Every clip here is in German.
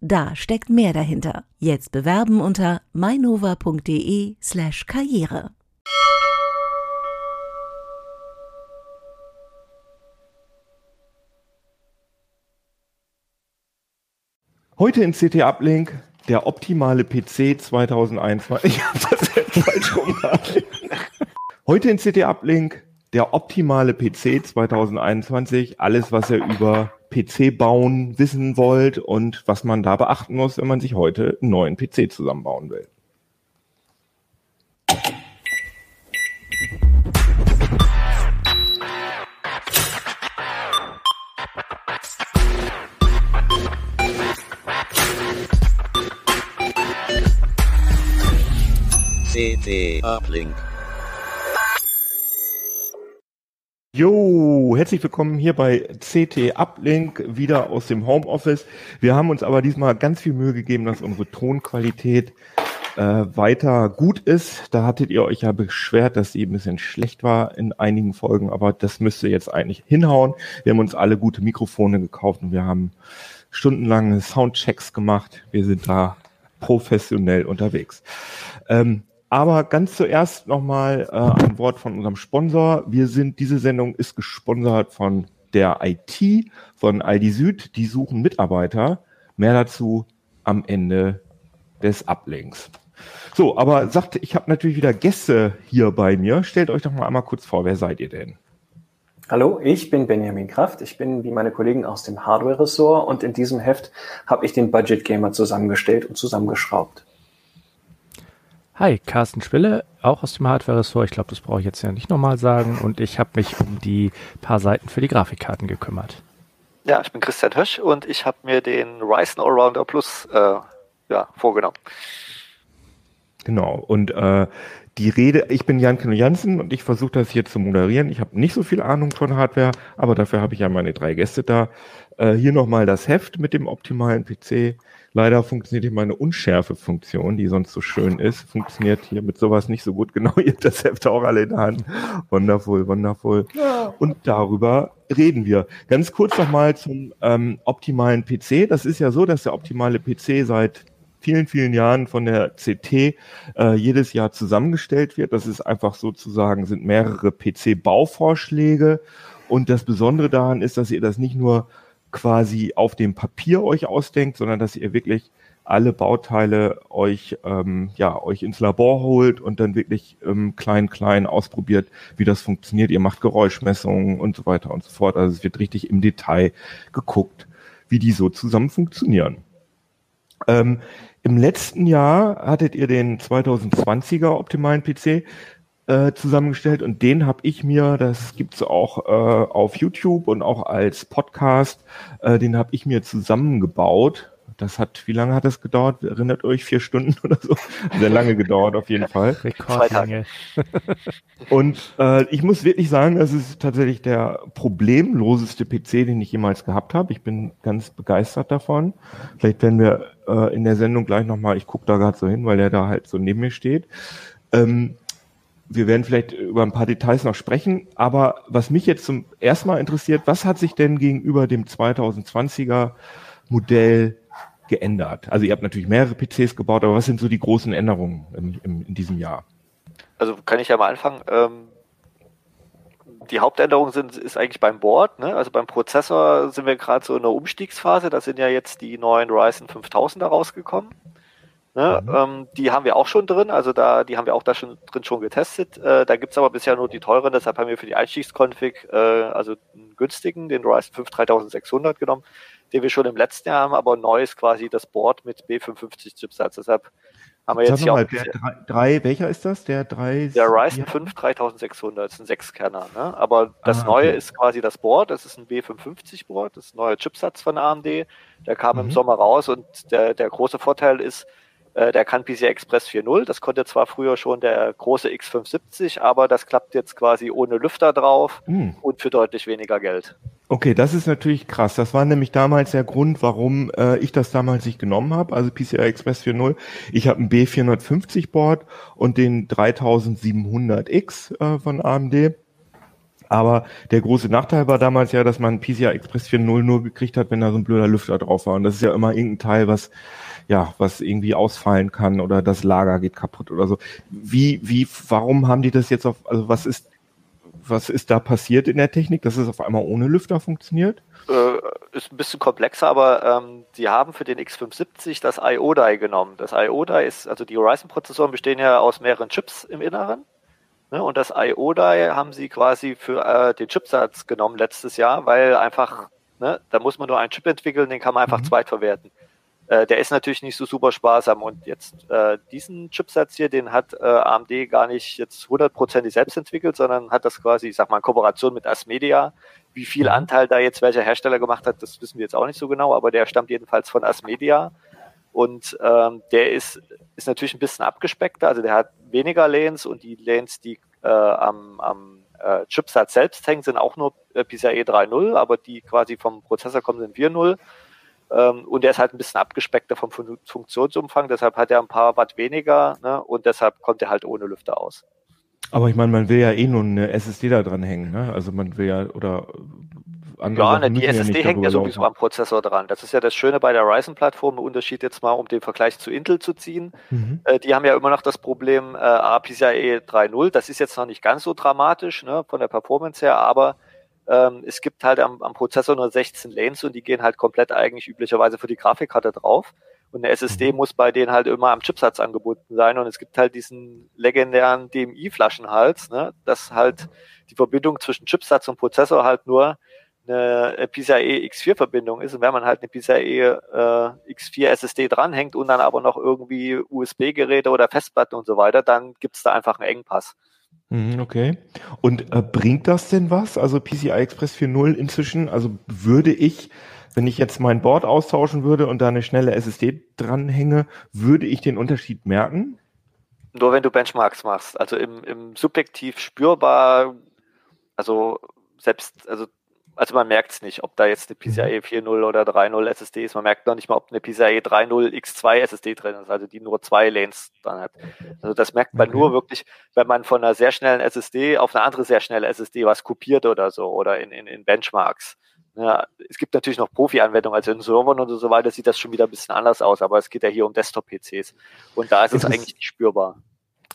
Da steckt mehr dahinter. Jetzt bewerben unter mainova.de/slash karriere. Heute in CT Uplink der optimale PC 2021. Ich habe das jetzt falsch rumgehalten. Heute in CT Uplink der optimale PC 2021. Alles, was ihr über PC bauen wissen wollt und was man da beachten muss, wenn man sich heute einen neuen PC zusammenbauen will. CT Uplink. Jo, herzlich willkommen hier bei CT Uplink, wieder aus dem Homeoffice. Wir haben uns aber diesmal ganz viel Mühe gegeben, dass unsere Tonqualität äh, weiter gut ist. Da hattet ihr euch ja beschwert, dass sie ein bisschen schlecht war in einigen Folgen, aber das müsste jetzt eigentlich hinhauen. Wir haben uns alle gute Mikrofone gekauft und wir haben stundenlange Soundchecks gemacht. Wir sind da professionell unterwegs. Ähm, aber ganz zuerst nochmal äh, ein Wort von unserem Sponsor. Wir sind, diese Sendung ist gesponsert von der IT, von Aldi Süd. Die suchen Mitarbeiter. Mehr dazu am Ende des Ablinks. So, aber sagt, ich habe natürlich wieder Gäste hier bei mir. Stellt euch doch mal einmal kurz vor, wer seid ihr denn? Hallo, ich bin Benjamin Kraft. Ich bin wie meine Kollegen aus dem Hardware-Ressort und in diesem Heft habe ich den Budget Gamer zusammengestellt und zusammengeschraubt. Hi, Carsten Spille, auch aus dem Hardware-Ressort. Ich glaube, das brauche ich jetzt ja nicht nochmal sagen. Und ich habe mich um die paar Seiten für die Grafikkarten gekümmert. Ja, ich bin Christian Hösch und ich habe mir den Ryzen Allrounder Plus äh, ja, vorgenommen. Genau, und äh, die Rede, ich bin Jan Kino Jansen und ich versuche das hier zu moderieren. Ich habe nicht so viel Ahnung von Hardware, aber dafür habe ich ja meine drei Gäste da. Äh, hier nochmal das Heft mit dem optimalen PC. Leider funktioniert hier meine Unschärfe-Funktion, die sonst so schön ist, funktioniert hier mit sowas nicht so gut. Genau, ihr habt das Heft auch alle in der Hand. Wonderful, wonderful. Und darüber reden wir. Ganz kurz nochmal zum ähm, optimalen PC. Das ist ja so, dass der optimale PC seit vielen, vielen Jahren von der CT äh, jedes Jahr zusammengestellt wird. Das ist einfach sozusagen, sind mehrere PC-Bauvorschläge. Und das Besondere daran ist, dass ihr das nicht nur quasi auf dem Papier euch ausdenkt, sondern dass ihr wirklich alle Bauteile euch ähm, ja euch ins Labor holt und dann wirklich ähm, klein klein ausprobiert, wie das funktioniert. Ihr macht Geräuschmessungen und so weiter und so fort. Also es wird richtig im Detail geguckt, wie die so zusammen funktionieren. Ähm, Im letzten Jahr hattet ihr den 2020er optimalen PC äh, zusammengestellt und den habe ich mir, das gibt's auch äh, auf YouTube und auch als Podcast, äh, den habe ich mir zusammengebaut. Das hat, wie lange hat das gedauert? Erinnert euch, vier Stunden oder so? Sehr lange gedauert auf jeden Fall. Rekordlänge. Und äh, ich muss wirklich sagen, das ist tatsächlich der problemloseste PC, den ich jemals gehabt habe. Ich bin ganz begeistert davon. Vielleicht werden wir äh, in der Sendung gleich nochmal, ich gucke da gerade so hin, weil der da halt so neben mir steht. Ähm, wir werden vielleicht über ein paar Details noch sprechen, aber was mich jetzt zum ersten Mal interessiert, was hat sich denn gegenüber dem 2020er Modell geändert? Also ihr habt natürlich mehrere PCs gebaut, aber was sind so die großen Änderungen im, im, in diesem Jahr? Also kann ich ja mal anfangen. Ähm, die Hauptänderungen sind ist eigentlich beim Board. Ne? Also beim Prozessor sind wir gerade so in der Umstiegsphase. Da sind ja jetzt die neuen Ryzen 5000 da rausgekommen. Ne? Mhm. Ähm, die haben wir auch schon drin, also da, die haben wir auch da schon drin schon getestet. Äh, da gibt's aber bisher nur die teuren, deshalb haben wir für die Einstiegskonfig äh, also einen günstigen, den Ryzen 5 3600 genommen, den wir schon im letzten Jahr haben, aber neu ist quasi das Board mit B55 Chipsatz. Deshalb haben wir jetzt hier mal, auch der drei, drei, welcher ist das? Der drei Der Ryzen 5 3600 ist ein Sechskerner, ne? Aber das ah, neue ist quasi das Board, das ist ein B55 Board, das neue Chipsatz von AMD. Der kam mhm. im Sommer raus und der, der große Vorteil ist, Äh, der kann PCI Express 4.0. Das konnte zwar früher schon der große X570, aber das klappt jetzt quasi ohne Lüfter drauf Hm. und für deutlich weniger Geld. Okay, das ist natürlich krass. Das war nämlich damals der Grund, warum äh, ich das damals nicht genommen habe, also PCI Express 4.0. Ich habe ein B450 Board und den 3700X äh, von AMD. Aber der große Nachteil war damals ja, dass man PCI Express 4.0 nur gekriegt hat, wenn da so ein blöder Lüfter drauf war. Und das ist ja immer irgendein Teil, was ja, was irgendwie ausfallen kann oder das Lager geht kaputt oder so. Wie, wie, warum haben die das jetzt auf, also was ist, was ist da passiert in der Technik, dass es auf einmal ohne Lüfter funktioniert? Äh, ist ein bisschen komplexer, aber ähm, die haben für den X570 das IO-Die genommen. Das IO-Die ist, also die Horizon-Prozessoren bestehen ja aus mehreren Chips im Inneren. Ne? Und das IO-Die haben sie quasi für äh, den Chipsatz genommen letztes Jahr, weil einfach, ne, da muss man nur einen Chip entwickeln, den kann man einfach Mhm. zweitverwerten. Äh, der ist natürlich nicht so super sparsam und jetzt äh, diesen Chipsatz hier, den hat äh, AMD gar nicht jetzt hundertprozentig selbst entwickelt, sondern hat das quasi, ich sag mal, in Kooperation mit Asmedia. Wie viel Mhm. Anteil da jetzt welcher Hersteller gemacht hat, das wissen wir jetzt auch nicht so genau, aber der stammt jedenfalls von Asmedia und ähm, der ist, ist natürlich ein bisschen abgespeckter, also der hat weniger Lanes und die Lanes, die äh, am, am äh, Chipsatz selbst hängen, sind auch nur äh, PCIe 3.0, aber die quasi vom Prozessor kommen, sind 4.0. Ähm, und der ist halt ein bisschen abgespeckter vom Fun Funktionsumfang, deshalb hat er ein paar Watt weniger ne? und deshalb kommt er halt ohne Lüfter aus. Aber ich meine, man will ja eh nur eine SSD da dran hängen, ne? Also man will ja, oder andere Ja, ne, die SSD nicht hängt ja sowieso laufen. am Prozessor dran. Das ist ja das Schöne bei der Ryzen-Plattform, Unterschied jetzt mal, um den Vergleich zu Intel zu ziehen. Mhm. Äh, die haben ja immer noch das Problem äh, A, PCIe 3.0. Das ist jetzt noch nicht ganz so dramatisch ne, von der Performance her, aber ähm, es gibt halt am, am Prozessor nur 16 Lanes und die gehen halt komplett eigentlich üblicherweise für die Grafikkarte drauf. Und eine SSD muss bei denen halt immer am Chipsatz angebunden sein. Und es gibt halt diesen legendären DMI-Flaschenhals, ne, dass halt die Verbindung zwischen Chipsatz und Prozessor halt nur eine PCIe X4-Verbindung ist. Und wenn man halt eine PCIe äh, X4 SSD dranhängt und dann aber noch irgendwie USB-Geräte oder Festplatten und so weiter, dann gibt's da einfach einen Engpass. Mhm, Okay. Und äh, bringt das denn was? Also PCI Express 4.0 inzwischen, also würde ich, wenn ich jetzt mein Board austauschen würde und da eine schnelle SSD dranhänge, würde ich den Unterschied merken? Nur wenn du Benchmarks machst. Also im, im subjektiv spürbar, also selbst, also also man merkt es nicht, ob da jetzt eine PCIe 4.0 oder 3.0 SSD ist. Man merkt noch nicht mal, ob eine PCIe 3.0 X2 SSD drin ist, also die nur zwei Lanes dann hat. Also das merkt man Okay. nur wirklich, wenn man von einer sehr schnellen SSD auf eine andere sehr schnelle SSD was kopiert oder so oder in, in, in Benchmarks. Ja, es gibt natürlich noch Profi-Anwendungen, also in Servern und so weiter sieht das schon wieder ein bisschen anders aus, aber es geht ja hier um Desktop-PCs und da ist es eigentlich nicht spürbar.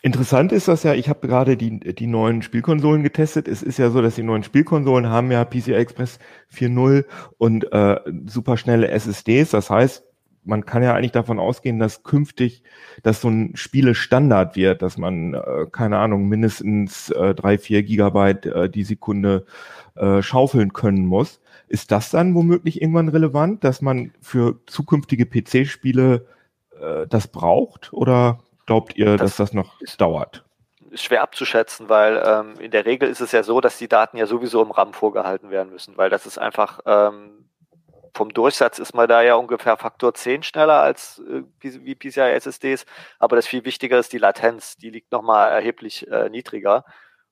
Interessant ist das ja, ich habe gerade die, die neuen Spielkonsolen getestet. Es ist ja so, dass die neuen Spielkonsolen haben ja PCI Express 4.0 und äh, superschnelle SSDs. Das heißt, man kann ja eigentlich davon ausgehen, dass künftig das so ein Spiele-Standard wird, dass man, äh, keine Ahnung, mindestens äh, drei, vier Gigabyte äh, die Sekunde äh, schaufeln können muss. Ist das dann womöglich irgendwann relevant, dass man für zukünftige PC-Spiele äh, das braucht? Oder glaubt ihr, Das dass das noch dauert? schwer abzuschätzen, weil ähm, in der Regel ist es ja so, dass die Daten ja sowieso im RAM vorgehalten werden müssen, weil das ist einfach ähm, vom Durchsatz ist man da ja ungefähr Faktor 10 schneller als äh, wie PCI SSDs, aber das viel wichtiger ist die Latenz, die liegt nochmal erheblich äh, niedriger.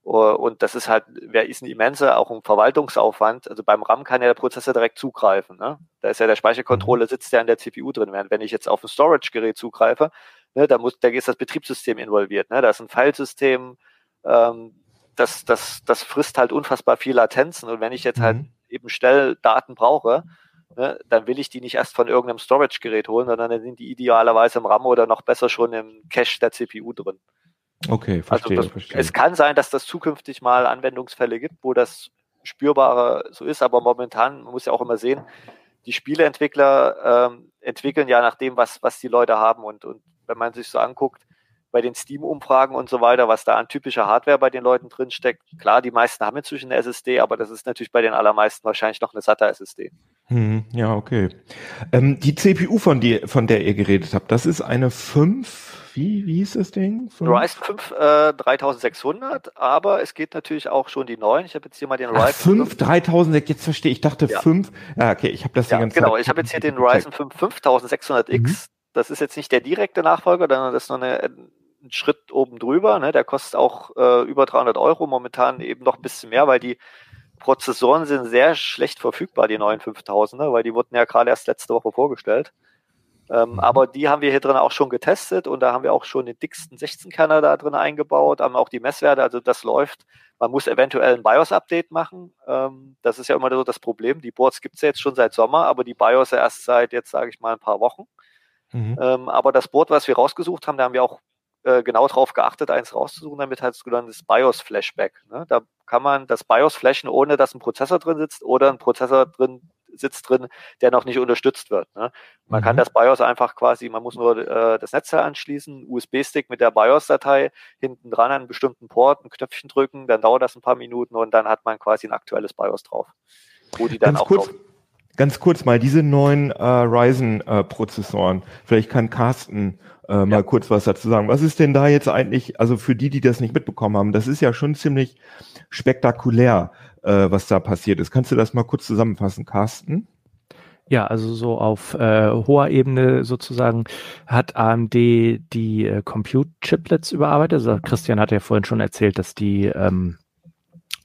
Uh, Und das ist halt, wer ist ein immenser, auch ein Verwaltungsaufwand. Also beim RAM kann ja der Prozessor direkt zugreifen. Ne? Da ist ja der Speichercontroller sitzt ja in der CPU drin. Während wenn ich jetzt auf ein Storage-Gerät zugreife, ne, da muss, da ist das Betriebssystem involviert. Ne? Da ist ein Filesystem, ähm, das, das, das frisst halt unfassbar viel Latenzen. Und wenn ich jetzt halt Mhm. eben schnell Daten brauche, ne, dann will ich die nicht erst von irgendeinem Storage-Gerät holen, sondern dann sind die idealerweise im RAM oder noch besser schon im Cache der CPU drin. Okay, verstehe, also das, verstehe. es kann sein, dass das zukünftig mal Anwendungsfälle gibt, wo das spürbarer so ist, aber momentan, man muss ja auch immer sehen, die Spieleentwickler ähm, entwickeln ja nach dem, was, was die Leute haben und, und wenn man sich so anguckt, bei den Steam-Umfragen und so weiter, was da an typischer Hardware bei den Leuten drinsteckt. Klar, die meisten haben inzwischen eine SSD, aber das ist natürlich bei den allermeisten wahrscheinlich noch eine SATA-SSD. Hm, ja, okay. Ähm, die CPU, von, die, von der ihr geredet habt, das ist eine 5, wie, wie hieß das Ding? Fünf? Ryzen 5 äh, 3600, aber es geht natürlich auch schon die neuen. Ich habe jetzt hier mal den Ach, Ryzen 5, 3000, jetzt verstehe ich. Dachte Ja. 5. Ja, okay, ich habe das die Ja, ganze genau. Zeit Ich habe jetzt hier den. Ryzen 5 5600X. Das ist jetzt nicht der direkte Nachfolger, sondern das ist noch eine, ein Schritt oben drüber. Ne? Der kostet auch äh, über 300 Euro, momentan eben noch ein bisschen mehr, weil die Prozessoren sind sehr schlecht verfügbar, die neuen 5000er, weil die wurden ja gerade erst letzte Woche vorgestellt. Ähm, mhm. Aber die haben wir hier drin auch schon getestet und da haben wir auch schon den dicksten 16-Kerner da drin eingebaut, haben auch die Messwerte, also das läuft. Man muss eventuell ein BIOS-Update machen. Ähm, das ist ja immer so das Problem. Die Boards gibt es ja jetzt schon seit Sommer, aber die BIOS erst seit jetzt, sage ich mal, ein paar Wochen. Mhm. Ähm, aber das Board, was wir rausgesucht haben, da haben wir auch äh, genau darauf geachtet, eins rauszusuchen, damit halt das BIOS-Flashback. Ne? Da kann man das BIOS flashen, ohne dass ein Prozessor drin sitzt oder ein Prozessor drin sitzt drin, der noch nicht unterstützt wird. Ne? Man mhm. kann das BIOS einfach quasi, man muss nur äh, das Netzteil anschließen, USB-Stick mit der BIOS-Datei hinten dran an einen bestimmten Port, ein Knöpfchen drücken, dann dauert das ein paar Minuten und dann hat man quasi ein aktuelles BIOS drauf. Wo die dann Ganz auch kurz, drauf Ganz kurz mal, diese neuen äh, Ryzen-Prozessoren, äh, vielleicht kann Carsten äh, mal ja. kurz was dazu sagen. Was ist denn da jetzt eigentlich, also für die, die das nicht mitbekommen haben, das ist ja schon ziemlich spektakulär, äh, was da passiert ist. Kannst du das mal kurz zusammenfassen, Carsten? Ja, also so auf äh, hoher Ebene sozusagen hat AMD die äh, Compute-Chiplets überarbeitet. Also Christian hat ja vorhin schon erzählt, dass die, ähm,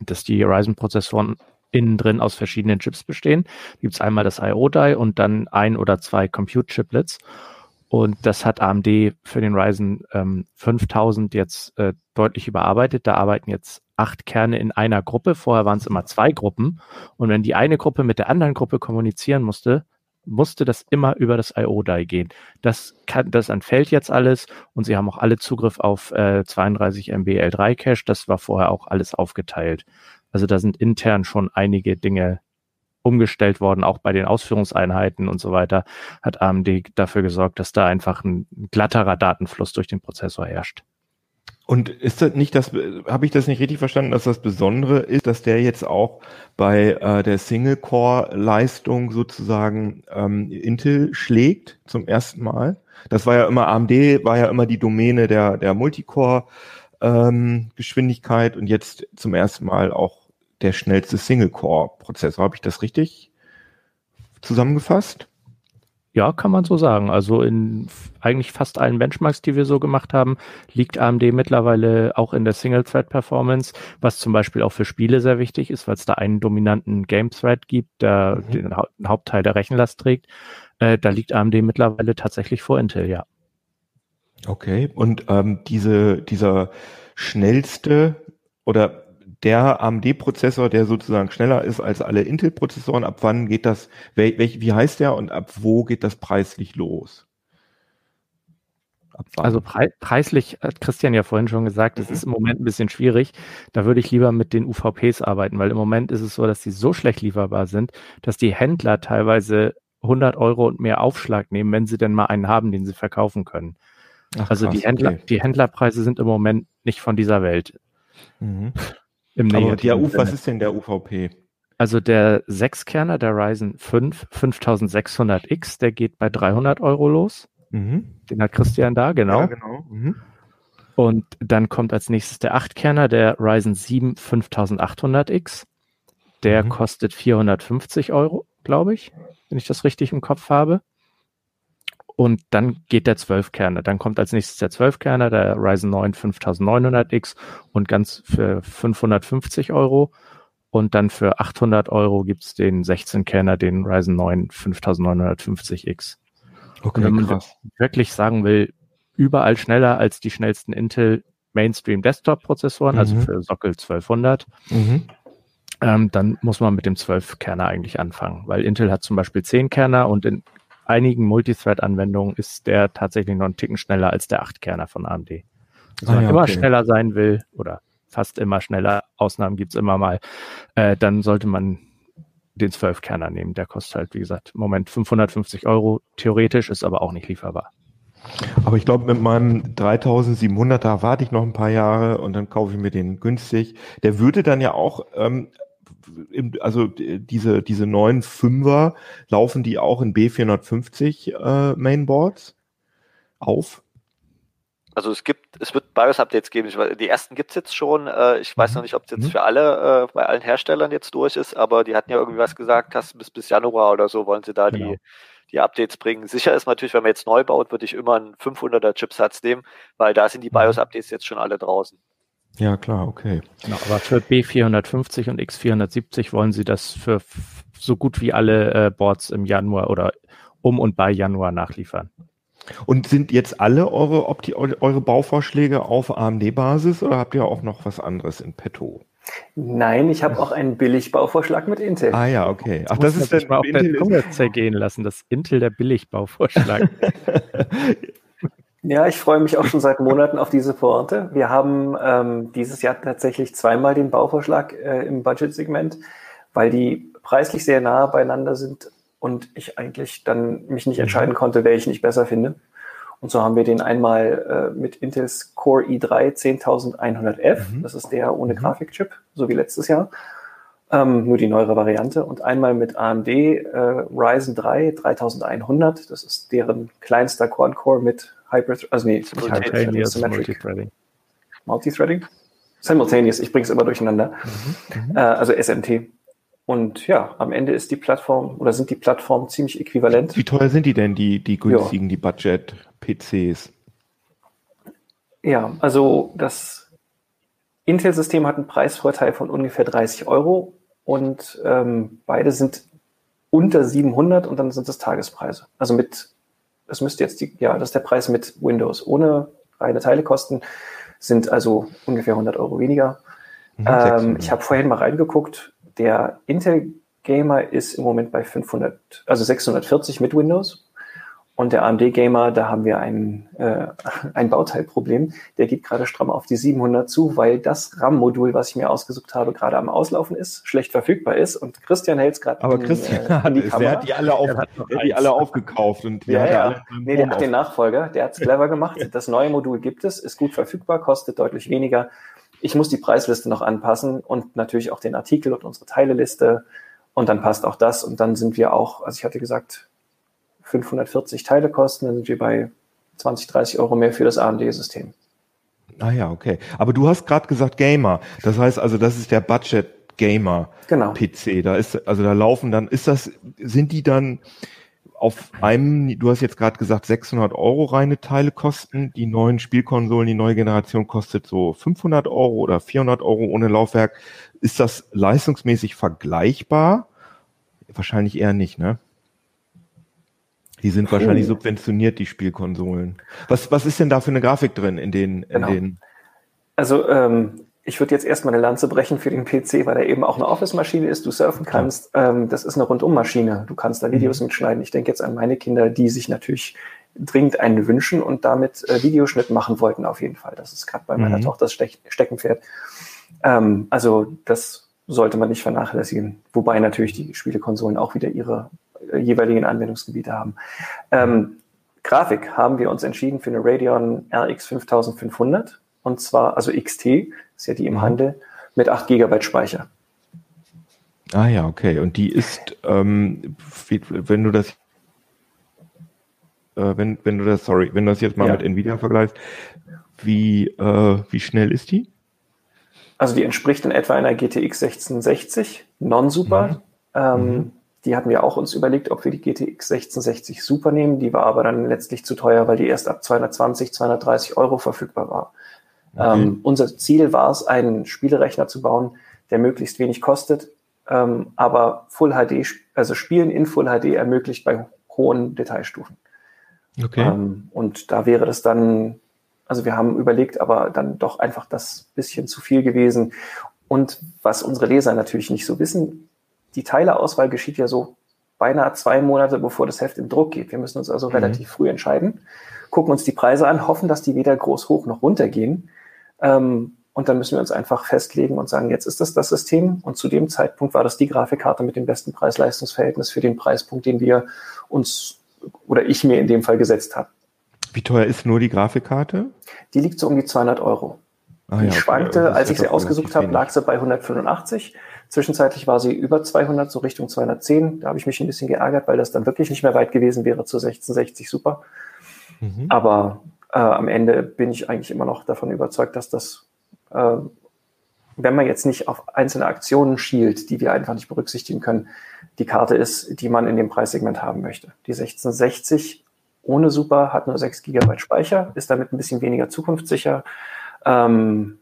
dass die Ryzen-Prozessoren innen drin aus verschiedenen Chips bestehen. Gibt es einmal das IO-Die und dann ein oder zwei Compute-Chiplets. Und das hat AMD für den Ryzen ähm, 5000 jetzt äh, deutlich überarbeitet. Da arbeiten jetzt acht Kerne in einer Gruppe. Vorher waren es immer zwei Gruppen. Und wenn die eine Gruppe mit der anderen Gruppe kommunizieren musste, musste das immer über das IO-Die gehen. Das kann, das entfällt jetzt alles und sie haben auch alle Zugriff auf äh, 32 MB L3 Cache. Das war vorher auch alles aufgeteilt. Also da sind intern schon einige Dinge umgestellt worden, auch bei den Ausführungseinheiten und so weiter, hat AMD dafür gesorgt, dass da einfach ein glatterer Datenfluss durch den Prozessor herrscht. Und ist das nicht das, habe ich das nicht richtig verstanden, dass das Besondere ist, dass der jetzt auch bei äh, der Single-Core-Leistung sozusagen ähm, Intel schlägt zum ersten Mal? Das war ja immer, AMD war ja immer die Domäne der, der Multicore-Geschwindigkeit ähm, und jetzt zum ersten Mal auch der schnellste Single-Core-Prozessor. Habe ich das richtig zusammengefasst? Ja, kann man so sagen. Also in eigentlich fast allen Benchmarks, die wir so gemacht haben, liegt AMD mittlerweile auch in der Single-Thread-Performance, was zum Beispiel auch für Spiele sehr wichtig ist, weil es da einen dominanten Game-Thread gibt, der mhm. den ha Hauptteil der Rechenlast trägt. Äh, da liegt AMD mittlerweile tatsächlich vor Intel, ja. Okay, und ähm, diese, dieser schnellste oder der AMD-Prozessor, der sozusagen schneller ist als alle Intel-Prozessoren, ab wann geht das, welch, wie heißt der und ab wo geht das preislich los? Also pre preislich hat Christian ja vorhin schon gesagt, es mhm. ist im Moment ein bisschen schwierig. Da würde ich lieber mit den UVPs arbeiten, weil im Moment ist es so, dass die so schlecht lieferbar sind, dass die Händler teilweise 100 Euro und mehr Aufschlag nehmen, wenn sie denn mal einen haben, den sie verkaufen können. Ach, also krass, die Händler, okay. die Händlerpreise sind im Moment nicht von dieser Welt. Mhm. Im Aber der U, was ist denn der UVP? Also der Sechskerner, der Ryzen 5 5600X, der geht bei 300 Euro los. Mhm. Den hat Christian da, genau. Ja, genau. Mhm. Und dann kommt als nächstes der Achtkerner, der Ryzen 7 5800X. Der mhm. kostet 450 Euro, glaube ich, wenn ich das richtig im Kopf habe. Und dann geht der 12-Kerner. Dann kommt als nächstes der 12-Kerner, der Ryzen 9 5900X und ganz für 550 Euro. Und dann für 800 Euro gibt's den 16-Kerner, den Ryzen 9 5950X. Okay, und wenn man krass. wirklich sagen will, überall schneller als die schnellsten Intel Mainstream Desktop Prozessoren, also mhm. also für Sockel 1200, mhm. ähm, dann muss man mit dem 12-Kerner eigentlich anfangen, weil Intel hat zum Beispiel 10 Kerner und in einigen Multithread-Anwendungen ist der tatsächlich noch einen Ticken schneller als der 8-Kerner von AMD. Also ah, wenn man ja, immer okay. schneller sein will oder fast immer schneller, Ausnahmen gibt's immer mal, äh, dann sollte man den 12-Kerner nehmen. Der kostet halt, wie gesagt, im Moment 550 Euro. Theoretisch ist aber auch nicht lieferbar. Aber ich glaube, mit meinem 3700er warte ich noch ein paar Jahre und dann kaufe ich mir den günstig. Der würde dann ja auch ähm, also diese, diese neuen Fünfer, laufen die auch in B450 äh, Mainboards auf? Also es gibt, es wird BIOS-Updates geben. Die ersten gibt es jetzt schon. Äh, ich weiß mhm. noch nicht, ob es jetzt mhm. für alle, äh, bei allen Herstellern jetzt durch ist, aber die hatten ja irgendwie was gesagt, dass bis, bis Januar oder so wollen sie da genau. die, die Updates bringen. Sicher ist natürlich, wenn man jetzt neu baut, würde ich immer einen 500er Chipsatz nehmen, weil da sind die mhm. BIOS-Updates jetzt schon alle draußen. Ja, klar, okay. Genau, aber für B450 und X470 wollen Sie das für so gut wie alle äh, Boards im Januar oder um und bei Januar nachliefern. Und sind jetzt alle eure, Opti eure Bauvorschläge auf AMD-Basis oder habt ihr auch noch was anderes in petto? Nein, ich habe auch einen Billigbauvorschlag mit Intel. Ah ja, okay. Ach, das, das ist mal auf der Zunge zergehen lassen, das Intel der Billigbauvorschlag. ja, ich freue mich auch schon seit Monaten auf diese Pointe. Wir haben ähm, dieses Jahr tatsächlich zweimal den Bauvorschlag äh, im Budget-Segment, weil die preislich sehr nah beieinander sind und ich eigentlich dann mich nicht mhm. entscheiden konnte, welchen ich besser finde. Und so haben wir den einmal äh, mit Intels Core i3 10100F, mhm. das ist der ohne mhm. Grafikchip, so wie letztes Jahr, ähm, nur die neuere Variante. Und einmal mit AMD äh, Ryzen 3 3100, das ist deren kleinster Quad-Core mit Hybrid, also nee, Simultaneous Multithreading. Multithreading? Simultaneous, ich bringe es immer durcheinander. Mhm. Mhm. Äh, also SMT. Und ja, am Ende ist die Plattform oder sind die Plattformen ziemlich äquivalent. Wie teuer sind die denn, die, die günstigen, ja. die Budget-PCs? Ja, also das Intel-System hat einen Preisvorteil von ungefähr 30 Euro und ähm, beide sind unter 700 und dann sind es Tagespreise. Also mit, das müsste jetzt die, ja, das ist der Preis mit Windows. Ohne reine Teilekosten sind also ungefähr 100 Euro weniger. Mhm, ähm, ich habe vorhin mal reingeguckt der Intel Gamer ist im Moment bei 500, also 640 mit Windows. Und der AMD Gamer, da haben wir ein, äh, ein Bauteilproblem. Der geht gerade stramm auf die 700 zu, weil das RAM-Modul, was ich mir ausgesucht habe, gerade am Auslaufen ist, schlecht verfügbar ist. Und Christian hält es gerade Aber in, Christian äh, hat, die Kamera. Der hat die alle, auf, hat die alle aufgekauft. Und ja, ja. Nee, der hat den Nachfolger. Der hat es clever gemacht. Das neue Modul gibt es, ist gut verfügbar, kostet deutlich weniger ich muss die Preisliste noch anpassen und natürlich auch den Artikel und unsere Teileliste. Und dann passt auch das. Und dann sind wir auch, also ich hatte gesagt, 540 Teile kosten, dann sind wir bei 20, 30 Euro mehr für das AMD-System. Ah ja, okay. Aber du hast gerade gesagt Gamer. Das heißt also, das ist der Budget Gamer genau. PC. Da ist, also da laufen dann, ist das, sind die dann, auf einem, du hast jetzt gerade gesagt, 600 Euro reine Teile kosten. Die neuen Spielkonsolen, die neue Generation kostet so 500 Euro oder 400 Euro ohne Laufwerk. Ist das leistungsmäßig vergleichbar? Wahrscheinlich eher nicht, ne? Die sind wahrscheinlich subventioniert, die Spielkonsolen. Was, was ist denn da für eine Grafik drin in den, in genau. den? Also ähm, ich würde jetzt erstmal eine Lanze brechen für den PC, weil er eben auch eine Office-Maschine ist, du surfen kannst. Ja. Ähm, das ist eine Rundum-Maschine. Du kannst da Videos mhm. mitschneiden. Ich denke jetzt an meine Kinder, die sich natürlich dringend einen wünschen und damit äh, Videoschnitt machen wollten auf jeden Fall. Das ist gerade bei meiner mhm. Tochter das Ste Steckenpferd. Ähm, also das sollte man nicht vernachlässigen. Wobei natürlich die Spielekonsolen auch wieder ihre jeweiligen Anwendungsgebiete haben. Ähm, Grafik haben wir uns entschieden für eine Radeon RX 5500 und zwar, also XT, ist ja die im mhm. Handel, mit 8 GB Speicher. Ah ja, okay. Und die ist, ähm, wenn du das, äh, wenn, wenn du das, sorry, wenn du das jetzt mal ja. mit Nvidia vergleichst, wie, äh, wie schnell ist die? Also die entspricht in etwa einer GTX 1660 Non-Super. Mhm. Ähm, mhm. Die hatten wir auch uns überlegt, ob wir die GTX 1660 Super nehmen. Die war aber dann letztlich zu teuer, weil die erst ab 220, 230 Euro verfügbar war. Okay. Ähm, unser Ziel war es, einen Spielerechner zu bauen, der möglichst wenig kostet, ähm, aber Full HD, also Spielen in Full HD ermöglicht bei hohen Detailstufen. Okay. Ähm, und da wäre das dann, also wir haben überlegt, aber dann doch einfach das bisschen zu viel gewesen. Und was unsere Leser natürlich nicht so wissen, die Teileauswahl geschieht ja so beinahe zwei Monate, bevor das Heft im Druck geht. Wir müssen uns also mhm. relativ früh entscheiden, gucken uns die Preise an, hoffen, dass die weder groß hoch noch runter gehen ähm, und dann müssen wir uns einfach festlegen und sagen, jetzt ist das das System. Und zu dem Zeitpunkt war das die Grafikkarte mit dem besten Preis-Leistungs-Verhältnis für den Preispunkt, den wir uns oder ich mir in dem Fall gesetzt habe. Wie teuer ist nur die Grafikkarte? Die liegt so um die 200 Euro. Ah, die ja, schwankte, als ich sie ausgesucht habe, lag sie bei 185. Zwischenzeitlich war sie über 200, so Richtung 210. Da habe ich mich ein bisschen geärgert, weil das dann wirklich nicht mehr weit gewesen wäre zu 1660 super. Mhm. Aber äh, am Ende bin ich eigentlich immer noch davon überzeugt, dass das äh, wenn man jetzt nicht auf einzelne Aktionen schielt, die wir einfach nicht berücksichtigen können, die Karte ist, die man in dem Preissegment haben möchte. Die 1660 ohne Super hat nur 6 GB Speicher, ist damit ein bisschen weniger zukunftssicher, ähm,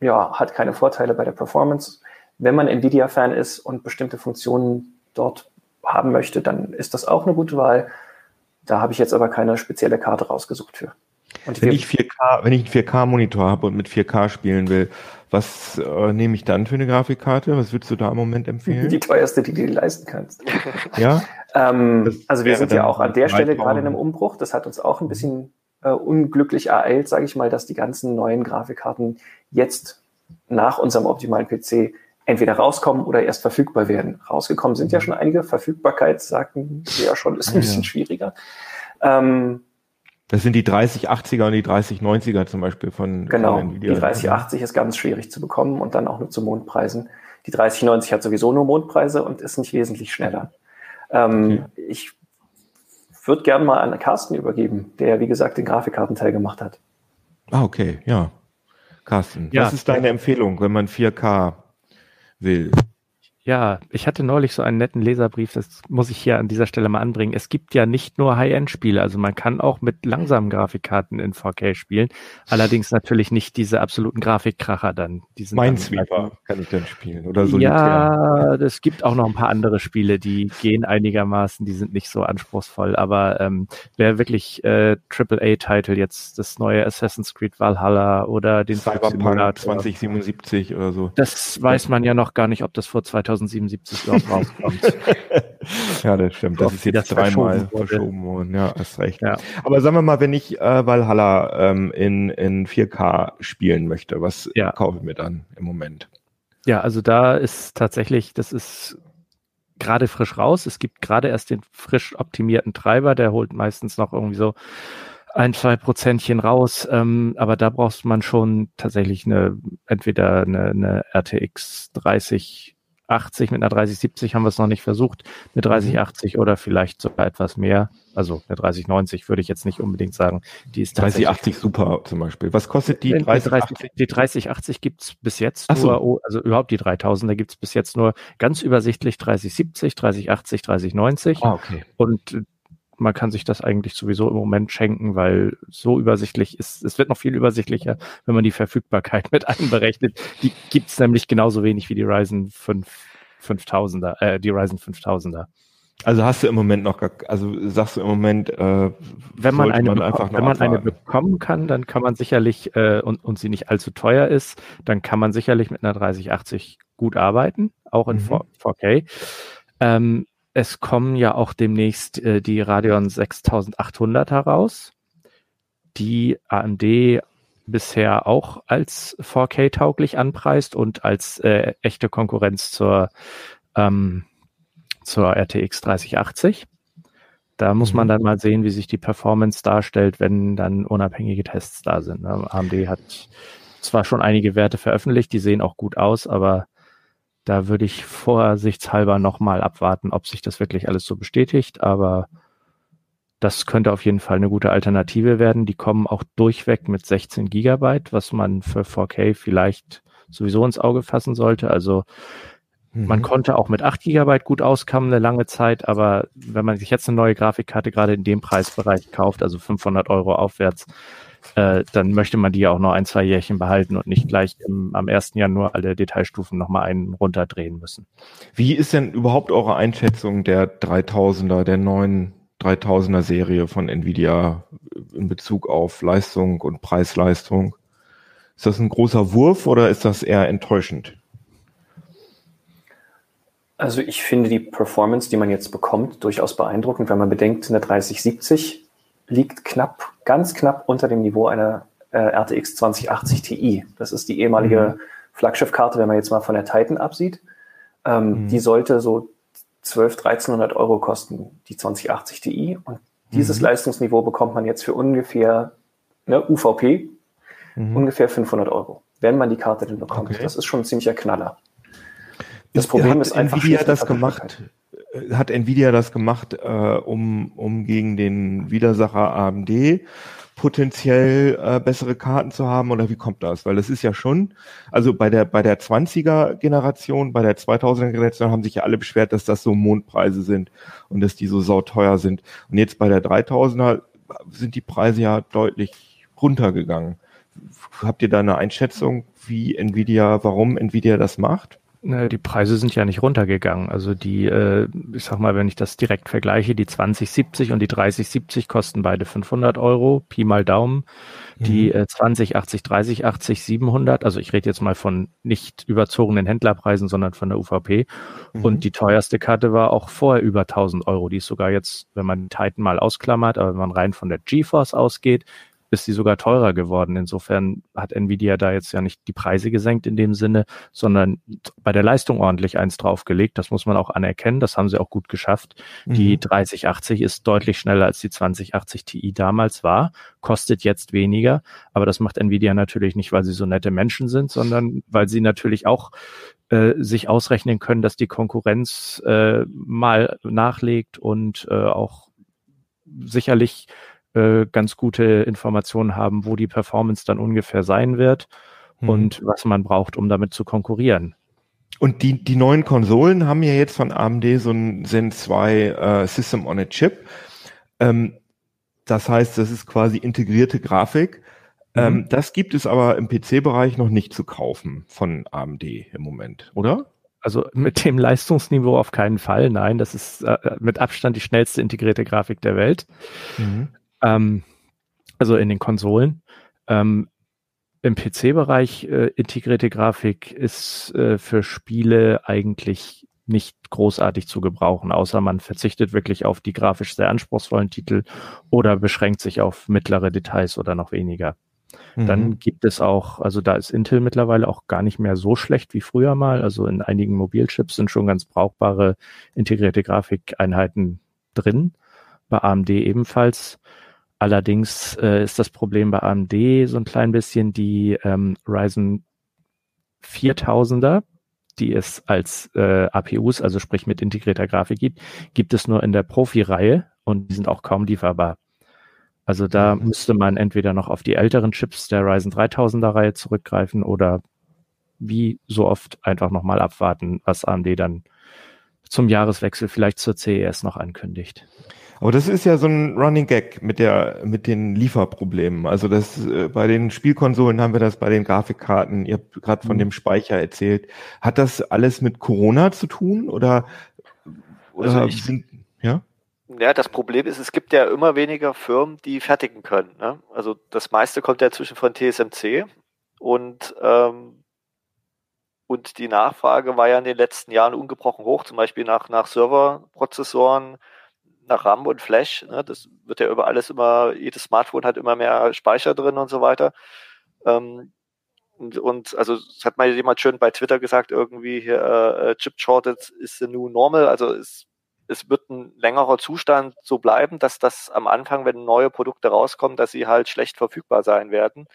ja, hat keine Vorteile bei der Performance. Wenn man Nvidia-Fan ist und bestimmte Funktionen dort haben möchte, dann ist das auch eine gute Wahl. Da habe ich jetzt aber keine spezielle Karte rausgesucht für. Und wenn ich 4K, wenn ich einen 4K-Monitor habe und mit 4K spielen will, was äh, nehme ich dann für eine Grafikkarte? Was würdest du da im Moment empfehlen? Die teuerste, die du dir leisten kannst. ja. Ähm, also wir sind ja auch an der Stelle gerade in einem Umbruch. Das hat uns auch ein bisschen äh, unglücklich ereilt, sage ich mal, dass die ganzen neuen Grafikkarten jetzt nach unserem optimalen PC entweder rauskommen oder erst verfügbar werden. Rausgekommen sind ja mhm. schon einige. Verfügbarkeit, sagten wir ja schon, ist ein bisschen ja. schwieriger. Ähm, das sind die 3080er und die 3090er zum Beispiel von, genau, von Nvidia. Die 3080 ist ganz schwierig zu bekommen und dann auch nur zu Mondpreisen. Die 3090 hat sowieso nur Mondpreise und ist nicht wesentlich schneller. Ähm, okay. Ich würde gerne mal an Carsten übergeben, der, wie gesagt, den Grafikkartenteil gemacht hat. Ah, okay, ja. Carsten, ja. was ist deine Empfehlung, wenn man 4K will? Ja, ich hatte neulich so einen netten Leserbrief, das muss ich hier an dieser Stelle mal anbringen. Es gibt ja nicht nur High-End-Spiele, also man kann auch mit langsamen Grafikkarten in 4K spielen, allerdings natürlich nicht diese absoluten Grafikkracher dann. Minesweeper kann ich dann spielen oder so. Ja, es gibt auch noch ein paar andere Spiele, die gehen einigermaßen, die sind nicht so anspruchsvoll, aber ähm, wer wirklich äh, AAA-Titel jetzt das neue Assassin's Creed Valhalla oder den Cyberpunk 2077 oder so. Das weiß man ja noch gar nicht, ob das vor 2000 2077 überhaupt rauskommt. ja, das stimmt. Das ist jetzt das dreimal verschoben worden. Ja, hast recht. Ja. Aber sagen wir mal, wenn ich äh, Valhalla ähm, in, in 4K spielen möchte, was ja. kaufe ich mir dann im Moment? Ja, also da ist tatsächlich, das ist gerade frisch raus. Es gibt gerade erst den frisch optimierten Treiber, der holt meistens noch irgendwie so ein, zwei Prozentchen raus, ähm, aber da brauchst man schon tatsächlich eine, entweder eine, eine RTX 30 80 mit einer 3070 haben wir es noch nicht versucht, eine 3080 mhm. oder vielleicht sogar etwas mehr. Also eine 3090 würde ich jetzt nicht unbedingt sagen. Die ist 3080 super zum Beispiel. Was kostet die 3080? Die 3080 gibt's bis jetzt Ach nur, so. also überhaupt die 3000er gibt's bis jetzt nur ganz übersichtlich 3070, 3080, 3090. Ah, okay. Und man kann sich das eigentlich sowieso im Moment schenken, weil so übersichtlich ist, es wird noch viel übersichtlicher, wenn man die Verfügbarkeit mit einberechnet. Die gibt's nämlich genauso wenig wie die Ryzen 5, 5000er, äh, die Ryzen 5000er. Also hast du im Moment noch, gar, also sagst du im Moment, äh, wenn man eine, man einfach wenn man eine bekommen kann, dann kann man sicherlich äh, und, und sie nicht allzu teuer ist, dann kann man sicherlich mit einer 3080 gut arbeiten, auch in mhm. 4K. Ähm, es kommen ja auch demnächst äh, die Radeon 6800 heraus, die AMD bisher auch als 4K-tauglich anpreist und als äh, echte Konkurrenz zur, ähm, zur RTX 3080. Da muss man mhm. dann mal sehen, wie sich die Performance darstellt, wenn dann unabhängige Tests da sind. Ne? AMD hat zwar schon einige Werte veröffentlicht, die sehen auch gut aus, aber da würde ich vorsichtshalber nochmal abwarten, ob sich das wirklich alles so bestätigt. Aber das könnte auf jeden Fall eine gute Alternative werden. Die kommen auch durchweg mit 16 Gigabyte, was man für 4K vielleicht sowieso ins Auge fassen sollte. Also mhm. man konnte auch mit 8 Gigabyte gut auskommen eine lange Zeit, aber wenn man sich jetzt eine neue Grafikkarte gerade in dem Preisbereich kauft, also 500 Euro aufwärts, äh, dann möchte man die ja auch noch ein, zwei Jährchen behalten und nicht gleich im, am 1. Januar alle Detailstufen nochmal einen runterdrehen müssen. Wie ist denn überhaupt eure Einschätzung der 3000er, der neuen 3000er Serie von Nvidia in Bezug auf Leistung und Preis-Leistung? Ist das ein großer Wurf oder ist das eher enttäuschend? Also ich finde die Performance, die man jetzt bekommt, durchaus beeindruckend, wenn man bedenkt, eine 3070 liegt knapp, ganz knapp unter dem Niveau einer äh, RTX 2080 Ti. Das ist die ehemalige mhm. Flaggschiffkarte, wenn man jetzt mal von der Titan absieht. Ähm, mhm. Die sollte so 12, 1300 Euro kosten, die 2080 Ti. Und dieses mhm. Leistungsniveau bekommt man jetzt für ungefähr ne, UVP, mhm. ungefähr 500 Euro, wenn man die Karte denn bekommt. Okay. Das ist schon ein ziemlicher Knaller. Das Problem ist einfach, Nvidia das gemacht hat Nvidia das gemacht, äh, um, um gegen den Widersacher AMD potenziell äh, bessere Karten zu haben oder wie kommt das? Weil das ist ja schon, also bei der bei der 20er Generation, bei der 2000er Generation haben sich ja alle beschwert, dass das so Mondpreise sind und dass die so sauteuer sind. Und jetzt bei der 3000er sind die Preise ja deutlich runtergegangen. Habt ihr da eine Einschätzung, wie Nvidia, warum Nvidia das macht? Die Preise sind ja nicht runtergegangen. Also die, äh, ich sag mal, wenn ich das direkt vergleiche, die 2070 und die 3070 kosten beide 500 Euro, Pi mal Daumen. Die mhm. äh, 2080, 3080, 700, also ich rede jetzt mal von nicht überzogenen Händlerpreisen, sondern von der UVP. Mhm. Und die teuerste Karte war auch vorher über 1000 Euro. Die ist sogar jetzt, wenn man Titan mal ausklammert, aber wenn man rein von der GeForce ausgeht, ist sie sogar teurer geworden. Insofern hat Nvidia da jetzt ja nicht die Preise gesenkt in dem Sinne, sondern bei der Leistung ordentlich eins draufgelegt. Das muss man auch anerkennen. Das haben sie auch gut geschafft. Mhm. Die 3080 ist deutlich schneller als die 2080 Ti damals war, kostet jetzt weniger. Aber das macht Nvidia natürlich nicht, weil sie so nette Menschen sind, sondern weil sie natürlich auch äh, sich ausrechnen können, dass die Konkurrenz äh, mal nachlegt und äh, auch sicherlich äh, ganz gute Informationen haben, wo die Performance dann ungefähr sein wird mhm. und was man braucht, um damit zu konkurrieren. Und die, die neuen Konsolen haben ja jetzt von AMD so ein Zen 2 äh, System on a Chip. Ähm, das heißt, das ist quasi integrierte Grafik. Mhm. Ähm, das gibt es aber im PC-Bereich noch nicht zu kaufen von AMD im Moment, oder? Also mit dem Leistungsniveau auf keinen Fall. Nein, das ist äh, mit Abstand die schnellste integrierte Grafik der Welt. Mhm. Ähm, also in den Konsolen. Ähm, Im PC-Bereich äh, integrierte Grafik ist äh, für Spiele eigentlich nicht großartig zu gebrauchen, außer man verzichtet wirklich auf die grafisch sehr anspruchsvollen Titel oder beschränkt sich auf mittlere Details oder noch weniger. Mhm. Dann gibt es auch, also da ist Intel mittlerweile auch gar nicht mehr so schlecht wie früher mal. Also in einigen Mobilchips sind schon ganz brauchbare integrierte Grafikeinheiten drin. Bei AMD ebenfalls. Allerdings äh, ist das Problem bei AMD so ein klein bisschen die ähm, Ryzen 4000er, die es als äh, APUs, also sprich mit integrierter Grafik gibt, gibt es nur in der Profi-Reihe und die sind auch kaum lieferbar. Also da mhm. müsste man entweder noch auf die älteren Chips der Ryzen 3000er Reihe zurückgreifen oder wie so oft einfach nochmal abwarten, was AMD dann zum Jahreswechsel vielleicht zur CES noch ankündigt. Aber das ist ja so ein Running Gag mit der mit den Lieferproblemen. Also das äh, bei den Spielkonsolen haben wir das bei den Grafikkarten. Ihr habt gerade von mhm. dem Speicher erzählt. Hat das alles mit Corona zu tun oder, oder also ich, sind, ja? Ja, das Problem ist, es gibt ja immer weniger Firmen, die fertigen können. Ne? Also das meiste kommt ja zwischen von TSMC und ähm, und die Nachfrage war ja in den letzten Jahren ungebrochen hoch, zum Beispiel nach, nach Serverprozessoren, nach RAM und Flash. Ne? Das wird ja über alles immer, jedes Smartphone hat immer mehr Speicher drin und so weiter. Ähm, und, und also es hat mal jemand schön bei Twitter gesagt, irgendwie hier äh, Chip Shortage is the new normal. Also es, es wird ein längerer Zustand so bleiben, dass das am Anfang, wenn neue Produkte rauskommen, dass sie halt schlecht verfügbar sein werden.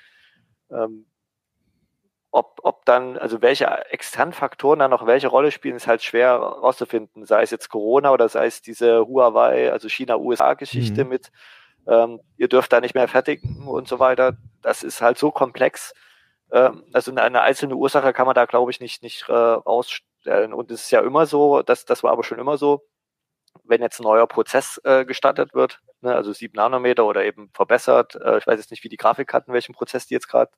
Ähm, ob, ob dann, also welche externen Faktoren dann noch welche Rolle spielen, ist halt schwer rauszufinden. Sei es jetzt Corona oder sei es diese Huawei, also China-USA-Geschichte mhm. mit, ähm, ihr dürft da nicht mehr fertigen und so weiter. Das ist halt so komplex. Ähm, also eine einzelne Ursache kann man da, glaube ich, nicht, nicht äh, rausstellen. Und es ist ja immer so, das, das war aber schon immer so, wenn jetzt ein neuer Prozess äh, gestartet wird, ne, also sieben Nanometer oder eben verbessert, äh, ich weiß jetzt nicht, wie die Grafikkarten, welchen Prozess die jetzt gerade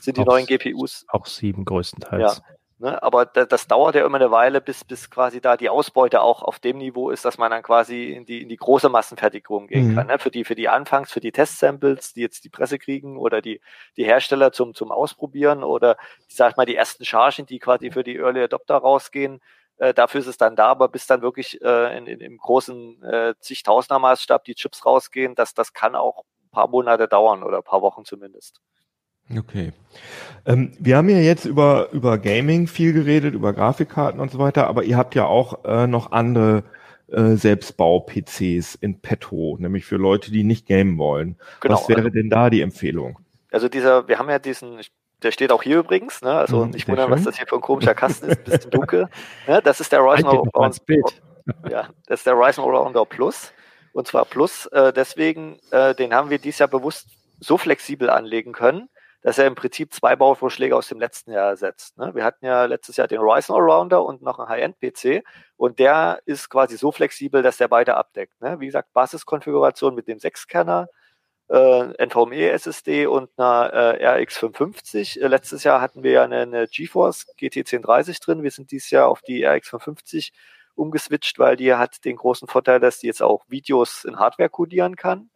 sind, die auch, neuen GPUs. Auch sieben größtenteils. Ja. Ne, aber da, das dauert ja immer eine Weile, bis, bis quasi da die Ausbeute auch auf dem Niveau ist, dass man dann quasi in die, in die große Massenfertigung gehen mhm. kann. Ne? Für die, für die Anfangs, für die Testsamples, die jetzt die Presse kriegen oder die, die Hersteller zum, zum Ausprobieren oder, ich sag mal, die ersten Chargen, die quasi für die Early Adopter rausgehen, äh, dafür ist es dann da, aber bis dann wirklich äh, in, in, im großen äh, zigtausender Maßstab die Chips rausgehen, das, das kann auch ein paar Monate dauern oder ein paar Wochen zumindest. Okay. Ähm, wir haben ja jetzt über, über Gaming viel geredet, über Grafikkarten und so weiter, aber ihr habt ja auch äh, noch andere äh, Selbstbau-PCs in petto, nämlich für Leute, die nicht gamen wollen. Genau, Was wäre also, denn da die Empfehlung? Also dieser, wir haben ja diesen, ich der steht auch hier übrigens, ne? Also mhm, nicht wundern, was das hier für ein komischer Kasten ist, ein bisschen dunkel. Ne? Das ist der Ryzen Allrounder. Ja, das ist der Ryzen Allrounder Plus. Und zwar Plus, äh, deswegen, äh, den haben wir dieses Jahr bewusst so flexibel anlegen können, dass er im Prinzip zwei Bauvorschläge aus dem letzten Jahr ersetzt. Ne? Wir hatten ja letztes Jahr den Ryzen Allrounder und noch einen High-End-PC und der ist quasi so flexibel, dass der beide abdeckt. Ne? Wie gesagt, Basiskonfiguration mit dem 6-Kerner, äh, NVMe SSD und einer äh, RX 550. Äh, letztes Jahr hatten wir ja eine, eine GeForce GT 1030 drin. Wir sind dieses Jahr auf die RX 550 umgeswitcht, weil die hat den großen Vorteil, dass die jetzt auch Videos in Hardware codieren kann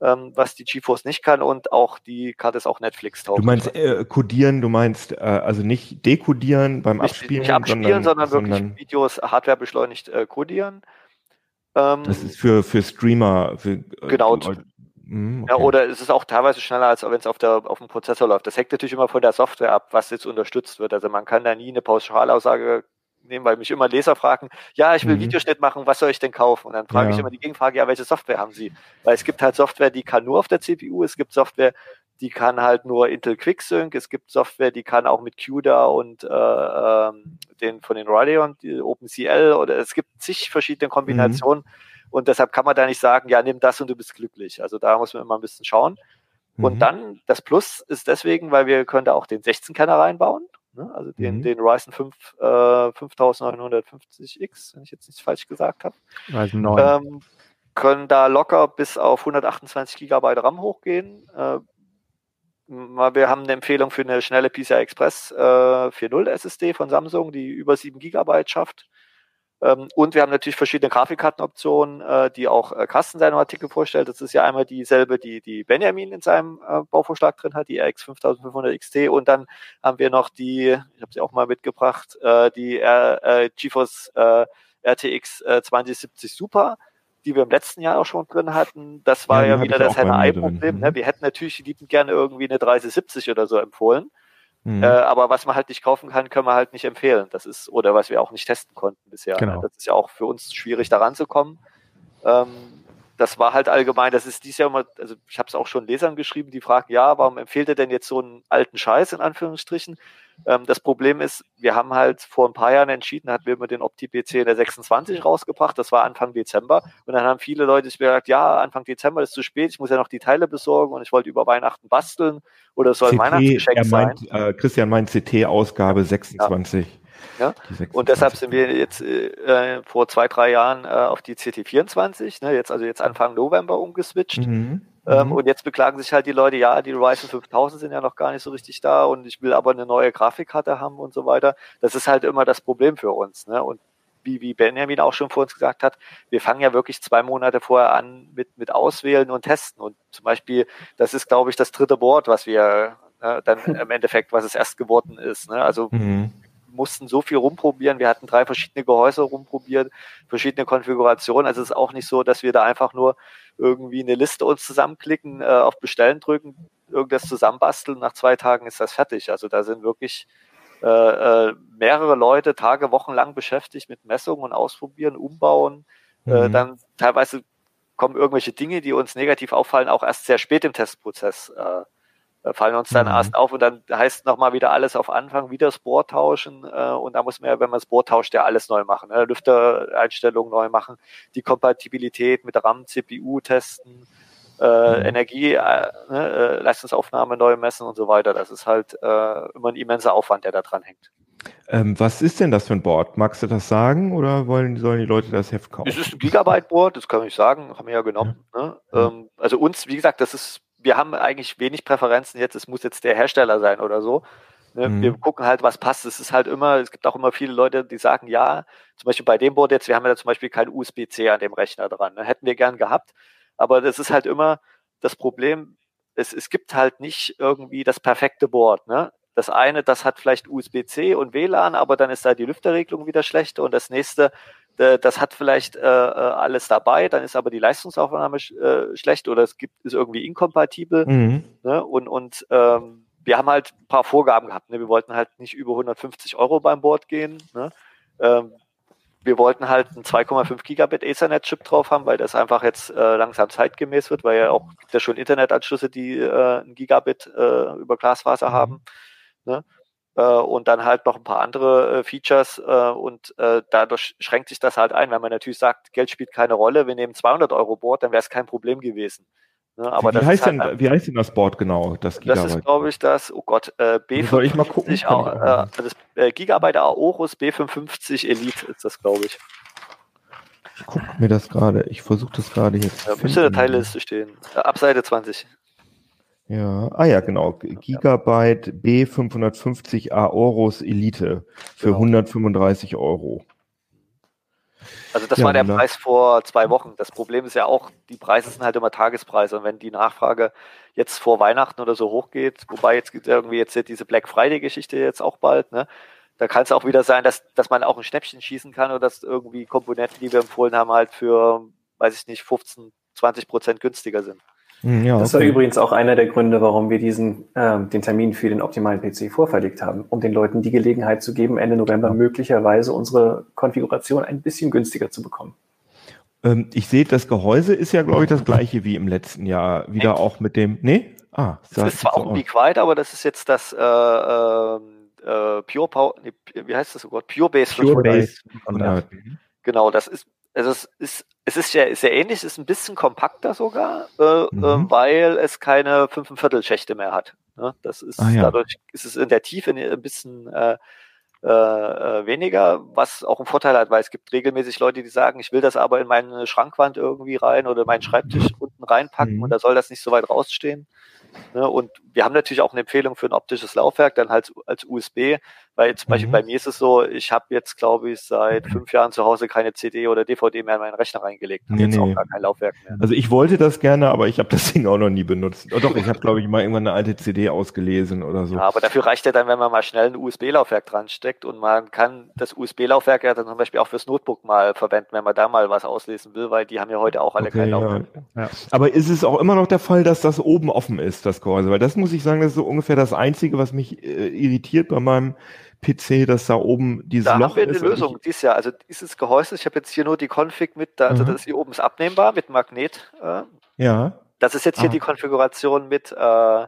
ähm, was die GeForce nicht kann und auch die Karte ist auch Netflix tauglich. Du meinst äh, codieren, du meinst äh, also nicht dekodieren beim nicht, Abspielen, nicht abspielen, sondern, sondern wirklich sondern Videos Hardware beschleunigt äh, codieren. Ähm, das ist für für Streamer. Für, äh, genau. Mh, okay. ja, oder es ist auch teilweise schneller, als wenn es auf, der, auf dem Prozessor läuft. Das hängt natürlich immer von der Software ab, was jetzt unterstützt wird. Also man kann da nie eine Pauschalaussage nehmen, weil mich immer Leser fragen, ja, ich will mhm. Videoschnitt machen, was soll ich denn kaufen? Und dann frage ja. ich immer die Gegenfrage, ja, welche Software haben Sie? Weil es gibt halt Software, die kann nur auf der CPU, es gibt Software, die kann halt nur Intel QuickSync, es gibt Software, die kann auch mit CUDA und äh, ähm, den von den Radeon, OpenCL oder es gibt zig verschiedene Kombinationen mhm. Und deshalb kann man da nicht sagen, ja, nimm das und du bist glücklich. Also da muss man immer ein bisschen schauen. Und mhm. dann, das Plus ist deswegen, weil wir können da auch den 16-Kerner reinbauen. Ne? Also den, mhm. den Ryzen 5 äh, 5950X, wenn ich jetzt nichts falsch gesagt habe. Ryzen 9. Ähm, können da locker bis auf 128 GB RAM hochgehen. Äh, wir haben eine Empfehlung für eine schnelle PCI Express äh, 4.0 SSD von Samsung, die über 7 GB schafft. Ähm, und wir haben natürlich verschiedene Grafikkartenoptionen, äh, die auch äh, Carsten seinem Artikel vorstellt. Das ist ja einmal dieselbe, die, die Benjamin in seinem äh, Bauvorschlag drin hat, die RX 5500 XT. Und dann haben wir noch die, ich habe sie auch mal mitgebracht, äh, die äh, GeForce äh, RTX äh, 2070 Super die wir im letzten Jahr auch schon drin hatten. Das war ja, ja wieder das Henne-Ei-Problem. Ne? Mhm. Wir hätten natürlich liebend gerne irgendwie eine 3070 oder so empfohlen. Mhm. Äh, aber was man halt nicht kaufen kann, können wir halt nicht empfehlen. Das ist, oder was wir auch nicht testen konnten bisher. Genau. Das ist ja auch für uns schwierig, da ranzukommen. Ähm, das war halt allgemein, das ist dies Jahr immer, also ich habe es auch schon Lesern geschrieben, die fragen, ja, warum empfiehlt er denn jetzt so einen alten Scheiß in Anführungsstrichen? Ähm, das Problem ist, wir haben halt vor ein paar Jahren entschieden, hatten wir immer den Opti-PC in der 26 rausgebracht, das war Anfang Dezember und dann haben viele Leute sich gesagt, ja, Anfang Dezember ist zu spät, ich muss ja noch die Teile besorgen und ich wollte über Weihnachten basteln oder es soll CT, ein Weihnachtsgeschenk er meint, sein. Äh, Christian meint CT-Ausgabe 26. Ja. Ja? Und deshalb sind wir jetzt äh, vor zwei, drei Jahren äh, auf die CT24, ne, jetzt also jetzt Anfang November umgeswitcht. Mhm. Ähm, mhm. Und jetzt beklagen sich halt die Leute, ja, die Ryzen 5000 sind ja noch gar nicht so richtig da und ich will aber eine neue Grafikkarte haben und so weiter. Das ist halt immer das Problem für uns. Ne? Und wie, wie Benjamin auch schon vor uns gesagt hat, wir fangen ja wirklich zwei Monate vorher an mit, mit Auswählen und Testen. Und zum Beispiel, das ist, glaube ich, das dritte Board, was wir ne, dann im Endeffekt, was es erst geworden ist. Ne? Also mhm mussten so viel rumprobieren. Wir hatten drei verschiedene Gehäuse rumprobiert, verschiedene Konfigurationen. Also es ist auch nicht so, dass wir da einfach nur irgendwie eine Liste uns zusammenklicken, äh, auf Bestellen drücken, irgendwas zusammenbasteln. Nach zwei Tagen ist das fertig. Also da sind wirklich äh, äh, mehrere Leute Tage, Wochen lang beschäftigt mit Messungen und Ausprobieren, Umbauen. Äh, mhm. dann teilweise kommen irgendwelche Dinge, die uns negativ auffallen, auch erst sehr spät im Testprozess äh, da fallen uns dann mhm. erst auf und dann heißt nochmal wieder alles auf Anfang, wieder das Board tauschen äh, und da muss man ja, wenn man das Board tauscht, ja alles neu machen. Ne? Lüftereinstellungen neu machen, die Kompatibilität mit RAM, CPU testen, äh, mhm. Energie, äh, ne, äh, Leistungsaufnahme neu messen und so weiter. Das ist halt äh, immer ein immenser Aufwand, der da dran hängt. Ähm, was ist denn das für ein Board? Magst du das sagen oder wollen, sollen die Leute das Heft kaufen? Es ist ein Gigabyte-Board, das kann ich sagen, haben wir ja genommen. Ja. Ne? Ähm, also uns, wie gesagt, das ist wir haben eigentlich wenig Präferenzen jetzt, es muss jetzt der Hersteller sein oder so. Ne? Mhm. Wir gucken halt, was passt. Es ist halt immer, es gibt auch immer viele Leute, die sagen, ja, zum Beispiel bei dem Board jetzt, wir haben ja zum Beispiel kein USB-C an dem Rechner dran. Ne? Hätten wir gern gehabt. Aber das ist halt immer das Problem, es, es gibt halt nicht irgendwie das perfekte Board. Ne? Das eine, das hat vielleicht USB-C und WLAN, aber dann ist da die Lüfterregelung wieder schlecht und das nächste, das hat vielleicht äh, äh, alles dabei, dann ist aber die Leistungsaufnahme äh, schlecht oder es gibt ist irgendwie inkompatibel. Mhm. Ne? Und, und ähm, wir haben halt ein paar Vorgaben gehabt. Ne? Wir wollten halt nicht über 150 Euro beim Board gehen. Ne? Ähm, wir wollten halt einen 2,5 Gigabit Ethernet-Chip drauf haben, weil das einfach jetzt äh, langsam zeitgemäß wird, weil ja auch gibt ja schon Internetanschlüsse, die äh, ein Gigabit äh, über Glasfaser mhm. haben. Ne? Äh, und dann halt noch ein paar andere äh, Features äh, und dadurch schränkt sich das halt ein. Wenn man natürlich sagt, Geld spielt keine Rolle, wir nehmen 200 Euro Board, dann wäre es kein Problem gewesen. Ne, aber wie, heißt halt, denn, wie heißt denn das Board genau? Das, das ist, glaube ich, das, oh Gott, äh, B55. Soll ich mal gucken? Auch, äh, das äh, Gigabyte Aorus B550 Elite ist das, glaube ich. Ich gucke mir das gerade. Ich versuche das gerade jetzt. Ja, müsste der Teilliste stehen. Ab Seite 20. Ja, ah ja, genau. Gigabyte B550 Aorus Elite für genau. 135 Euro. Also das ja, war der genau. Preis vor zwei Wochen. Das Problem ist ja auch, die Preise sind halt immer Tagespreise und wenn die Nachfrage jetzt vor Weihnachten oder so hochgeht, wobei jetzt gibt irgendwie jetzt diese Black Friday Geschichte jetzt auch bald, ne? Da kann es auch wieder sein, dass, dass man auch ein Schnäppchen schießen kann oder dass irgendwie Komponenten, die wir empfohlen haben, halt für, weiß ich nicht, 15, 20 Prozent günstiger sind. Hm, ja, das war übrigens auch einer der Gründe, warum wir diesen, äh, den Termin für den optimalen PC vorverlegt haben, um den Leuten die Gelegenheit zu geben, Ende November möglicherweise unsere Konfiguration ein bisschen günstiger zu bekommen. Ähm, ich sehe, das Gehäuse ist ja, glaube ich, das gleiche wie im letzten Jahr. Wieder nee. auch mit dem. Nee? Ah, das ist zwar auch ein Be aber das ist jetzt das äh, äh, äh Pure Power, nee, wie heißt das so Gott? Pure Base. Pure Base. Genau, das ist also es ist, es ist ja sehr ähnlich, es ist ein bisschen kompakter sogar, äh, mhm. äh, weil es keine fünfeinviertel Schächte mehr hat. Ne? Das ist ah, ja. dadurch ist es in der Tiefe ein bisschen äh, äh, äh, weniger, was auch einen Vorteil hat, weil es gibt regelmäßig Leute, die sagen, ich will das aber in meine Schrankwand irgendwie rein oder meinen Schreibtisch unten reinpacken mhm. und da soll das nicht so weit rausstehen. Ne? Und wir haben natürlich auch eine Empfehlung für ein optisches Laufwerk, dann halt als USB, weil zum Beispiel mhm. bei mir ist es so, ich habe jetzt, glaube ich, seit fünf Jahren zu Hause keine CD oder DVD mehr in meinen Rechner reingelegt. Nee, jetzt nee. auch gar kein Laufwerk mehr. Also ich wollte das gerne, aber ich habe das Ding auch noch nie benutzt. Oh, doch, ich habe, glaube ich, mal irgendwann eine alte CD ausgelesen oder so. Ja, aber dafür reicht ja dann, wenn man mal schnell ein USB-Laufwerk dran steckt und man kann das USB-Laufwerk ja dann zum Beispiel auch fürs Notebook mal verwenden, wenn man da mal was auslesen will, weil die haben ja heute auch alle okay, kein Laufwerk. Ja. Ja. Aber ist es auch immer noch der Fall, dass das oben offen ist, das Gehäuse? Weil das muss ich sagen, das ist so ungefähr das Einzige, was mich äh, irritiert bei meinem PC, dass da oben dieses da Loch ist. Da haben wir eine Lösung ich, dieses Jahr. Also dieses Gehäuse, ich habe jetzt hier nur die Config mit, also mhm. das hier oben ist abnehmbar mit Magnet. Äh, ja. Das ist jetzt hier ah. die Konfiguration mit äh,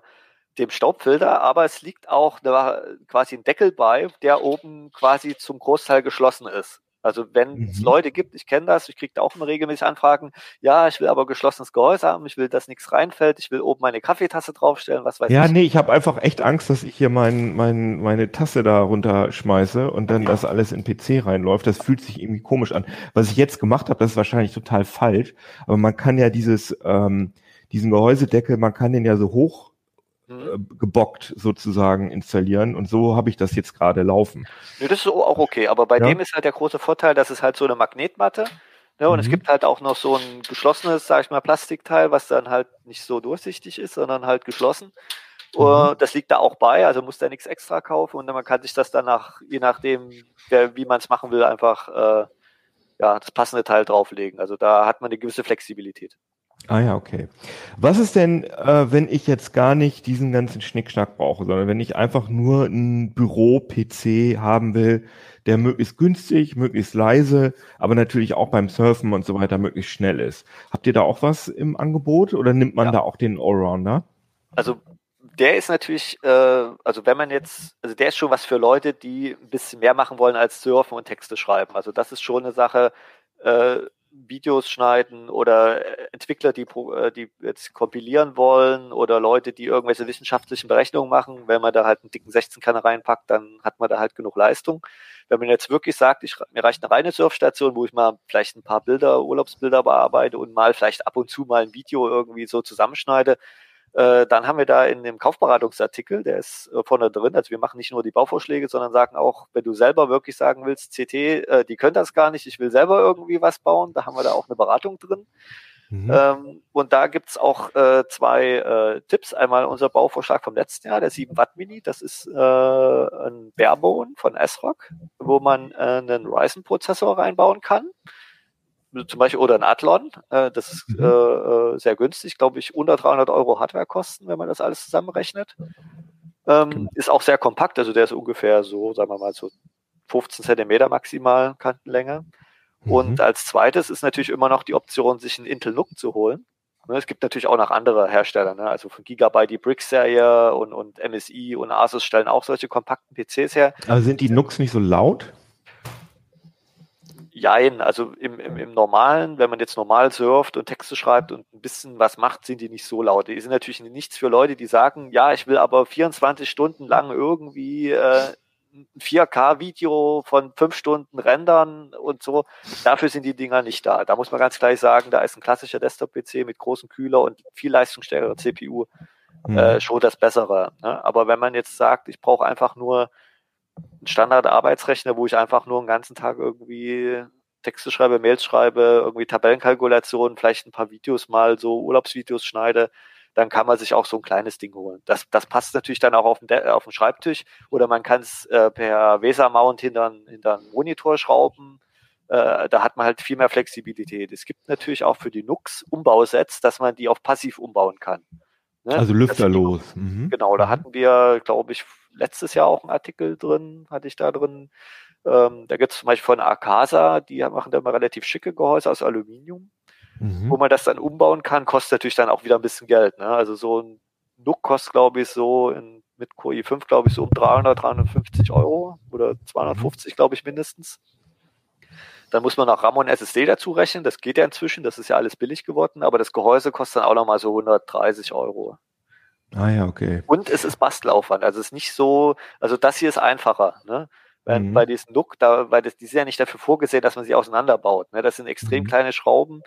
dem Staubfilter, aber es liegt auch eine, quasi ein Deckel bei, der oben quasi zum Großteil geschlossen ist. Also wenn es mhm. Leute gibt, ich kenne das, ich kriege da auch immer regelmäßig Anfragen, ja, ich will aber geschlossenes Gehäuse haben, ich will, dass nichts reinfällt, ich will oben meine Kaffeetasse draufstellen, was weiß ja, ich. Ja, nee, ich habe einfach echt Angst, dass ich hier mein, mein, meine Tasse da runterschmeiße und dann das alles in PC reinläuft. Das fühlt sich irgendwie komisch an. Was ich jetzt gemacht habe, das ist wahrscheinlich total falsch, aber man kann ja dieses, ähm, diesen Gehäusedeckel, man kann den ja so hoch gebockt sozusagen installieren und so habe ich das jetzt gerade laufen. Nee, das ist auch okay, aber bei ja. dem ist halt der große Vorteil, dass es halt so eine Magnetmatte ne, und mhm. es gibt halt auch noch so ein geschlossenes, sag ich mal, Plastikteil, was dann halt nicht so durchsichtig ist, sondern halt geschlossen. Mhm. Das liegt da auch bei, also muss da nichts extra kaufen und man kann sich das dann nach, je nachdem, wer, wie man es machen will, einfach äh, ja, das passende Teil drauflegen. Also da hat man eine gewisse Flexibilität. Ah ja, okay. Was ist denn, äh, wenn ich jetzt gar nicht diesen ganzen Schnickschnack brauche, sondern wenn ich einfach nur ein Büro-PC haben will, der möglichst günstig, möglichst leise, aber natürlich auch beim Surfen und so weiter möglichst schnell ist. Habt ihr da auch was im Angebot oder nimmt man ja. da auch den Allrounder? Also der ist natürlich, äh, also wenn man jetzt, also der ist schon was für Leute, die ein bisschen mehr machen wollen als surfen und Texte schreiben. Also das ist schon eine Sache, äh, Videos schneiden oder äh, Entwickler, die, äh, die jetzt kompilieren wollen oder Leute, die irgendwelche wissenschaftlichen Berechnungen machen. Wenn man da halt einen dicken 16-Kanner reinpackt, dann hat man da halt genug Leistung. Wenn man jetzt wirklich sagt, ich, mir reicht eine reine Surfstation, wo ich mal vielleicht ein paar Bilder, Urlaubsbilder bearbeite und mal vielleicht ab und zu mal ein Video irgendwie so zusammenschneide, äh, dann haben wir da in dem Kaufberatungsartikel, der ist äh, vorne drin, also wir machen nicht nur die Bauvorschläge, sondern sagen auch, wenn du selber wirklich sagen willst, CT, äh, die können das gar nicht, ich will selber irgendwie was bauen, da haben wir da auch eine Beratung drin. Mhm. Ähm, und da gibt's auch äh, zwei äh, Tipps. Einmal unser Bauvorschlag vom letzten Jahr, der 7 Watt Mini. Das ist äh, ein Barebone von ASRock, wo man äh, einen Ryzen-Prozessor reinbauen kann zum Beispiel oder ein Athlon. Äh, das ist mhm. äh, äh sehr günstig, glaube ich, unter 300 Euro Hardwarekosten, wenn man das alles zusammenrechnet. Ähm, genau. ist auch sehr kompakt, also der ist ungefähr so, sagen wir mal, so 15 Zentimeter maximal Kantenlänge. Mhm. Und als zweites ist natürlich immer noch die Option, sich einen Intel NUC zu holen. Ne, es gibt natürlich auch noch andere Hersteller, ne? also von Gigabyte die Brick-Serie und, und MSI und Asus stellen auch solche kompakten PCs her. Aber sind die NUCs nicht so laut? Jein. Also im, im, im Normalen, wenn man jetzt normal surft und Texte schreibt und ein bisschen was macht, sind die nicht so laut. Die sind natürlich nichts für Leute, die sagen, ja, ich will aber 24 Stunden lang irgendwie äh, ein 4K-Video von fünf Stunden rendern und so. Dafür sind die Dinger nicht da. Da muss man ganz gleich sagen, da ist ein klassischer Desktop-PC mit großem Kühler und viel leistungsstärkerer CPU mhm. äh, schon das Bessere. Ne? Aber wenn man jetzt sagt, ich brauche einfach nur einen Standard-Arbeitsrechner, wo ich einfach nur einen ganzen Tag irgendwie Texte schreibe, Mails schreibe, irgendwie Tabellenkalkulationen, vielleicht ein paar Videos mal, so Urlaubsvideos schneide, dann kann man sich auch so ein kleines Ding holen. Das, das passt natürlich dann auch auf den, auf den Schreibtisch oder man kann es äh, per VESA-Mount hinter, hinter einen Monitor schrauben. Äh, da hat man halt viel mehr Flexibilität. Es gibt natürlich auch für die Nux Umbausets, dass man die auf passiv umbauen kann. Ne? Also lüfterlos. Mhm. Genau, da hatten wir, glaube ich, letztes Jahr auch einen Artikel drin, hatte ich da drin. Ähm, da gibt es zum Beispiel von Akasa, die machen da immer relativ schicke Gehäuse aus Aluminium, mhm. wo man das dann umbauen kann, kostet natürlich dann auch wieder ein bisschen Geld. Ne? Also so ein NUC kostet, glaube ich, so in, mit Core i5, glaube ich, so um 300, 350 Euro oder 250, mhm. glaube ich, mindestens. Dann muss man noch RAM und SSD dazu rechnen. Das geht ja inzwischen. Das ist ja alles billig geworden. Aber das Gehäuse kostet dann auch nochmal so 130 Euro. Ah ja, okay. Und es ist Bastelaufwand. Also es ist nicht so, also das hier ist einfacher. Ne? Wenn, mhm. Bei diesem Look, da, weil das, die sind ja nicht dafür vorgesehen, dass man sie auseinanderbaut. Ne? Das sind extrem mhm. kleine Schrauben.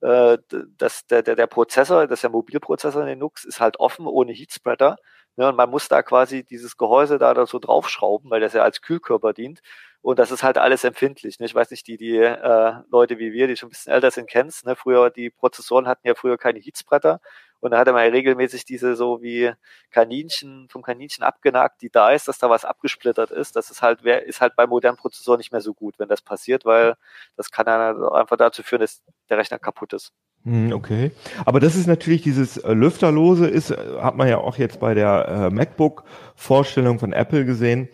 Äh, das, der, der, der Prozessor, das ist der Mobilprozessor in den Nux, ist halt offen ohne Heatspreader. Ne? Und man muss da quasi dieses Gehäuse da, da so draufschrauben, weil das ja als Kühlkörper dient. Und das ist halt alles empfindlich. Ne? Ich weiß nicht, die, die äh, Leute wie wir, die schon ein bisschen älter sind, kennst. Ne? Früher, die Prozessoren hatten ja früher keine Heatspreader. Und da hat er mal regelmäßig diese so wie Kaninchen, vom Kaninchen abgenagt, die da ist, dass da was abgesplittert ist. Das ist halt, ist halt bei modernen Prozessoren nicht mehr so gut, wenn das passiert, weil das kann dann einfach dazu führen, dass der Rechner kaputt ist. Hm, okay, aber das ist natürlich dieses äh, Lüfterlose ist, äh, hat man ja auch jetzt bei der äh, MacBook-Vorstellung von Apple gesehen.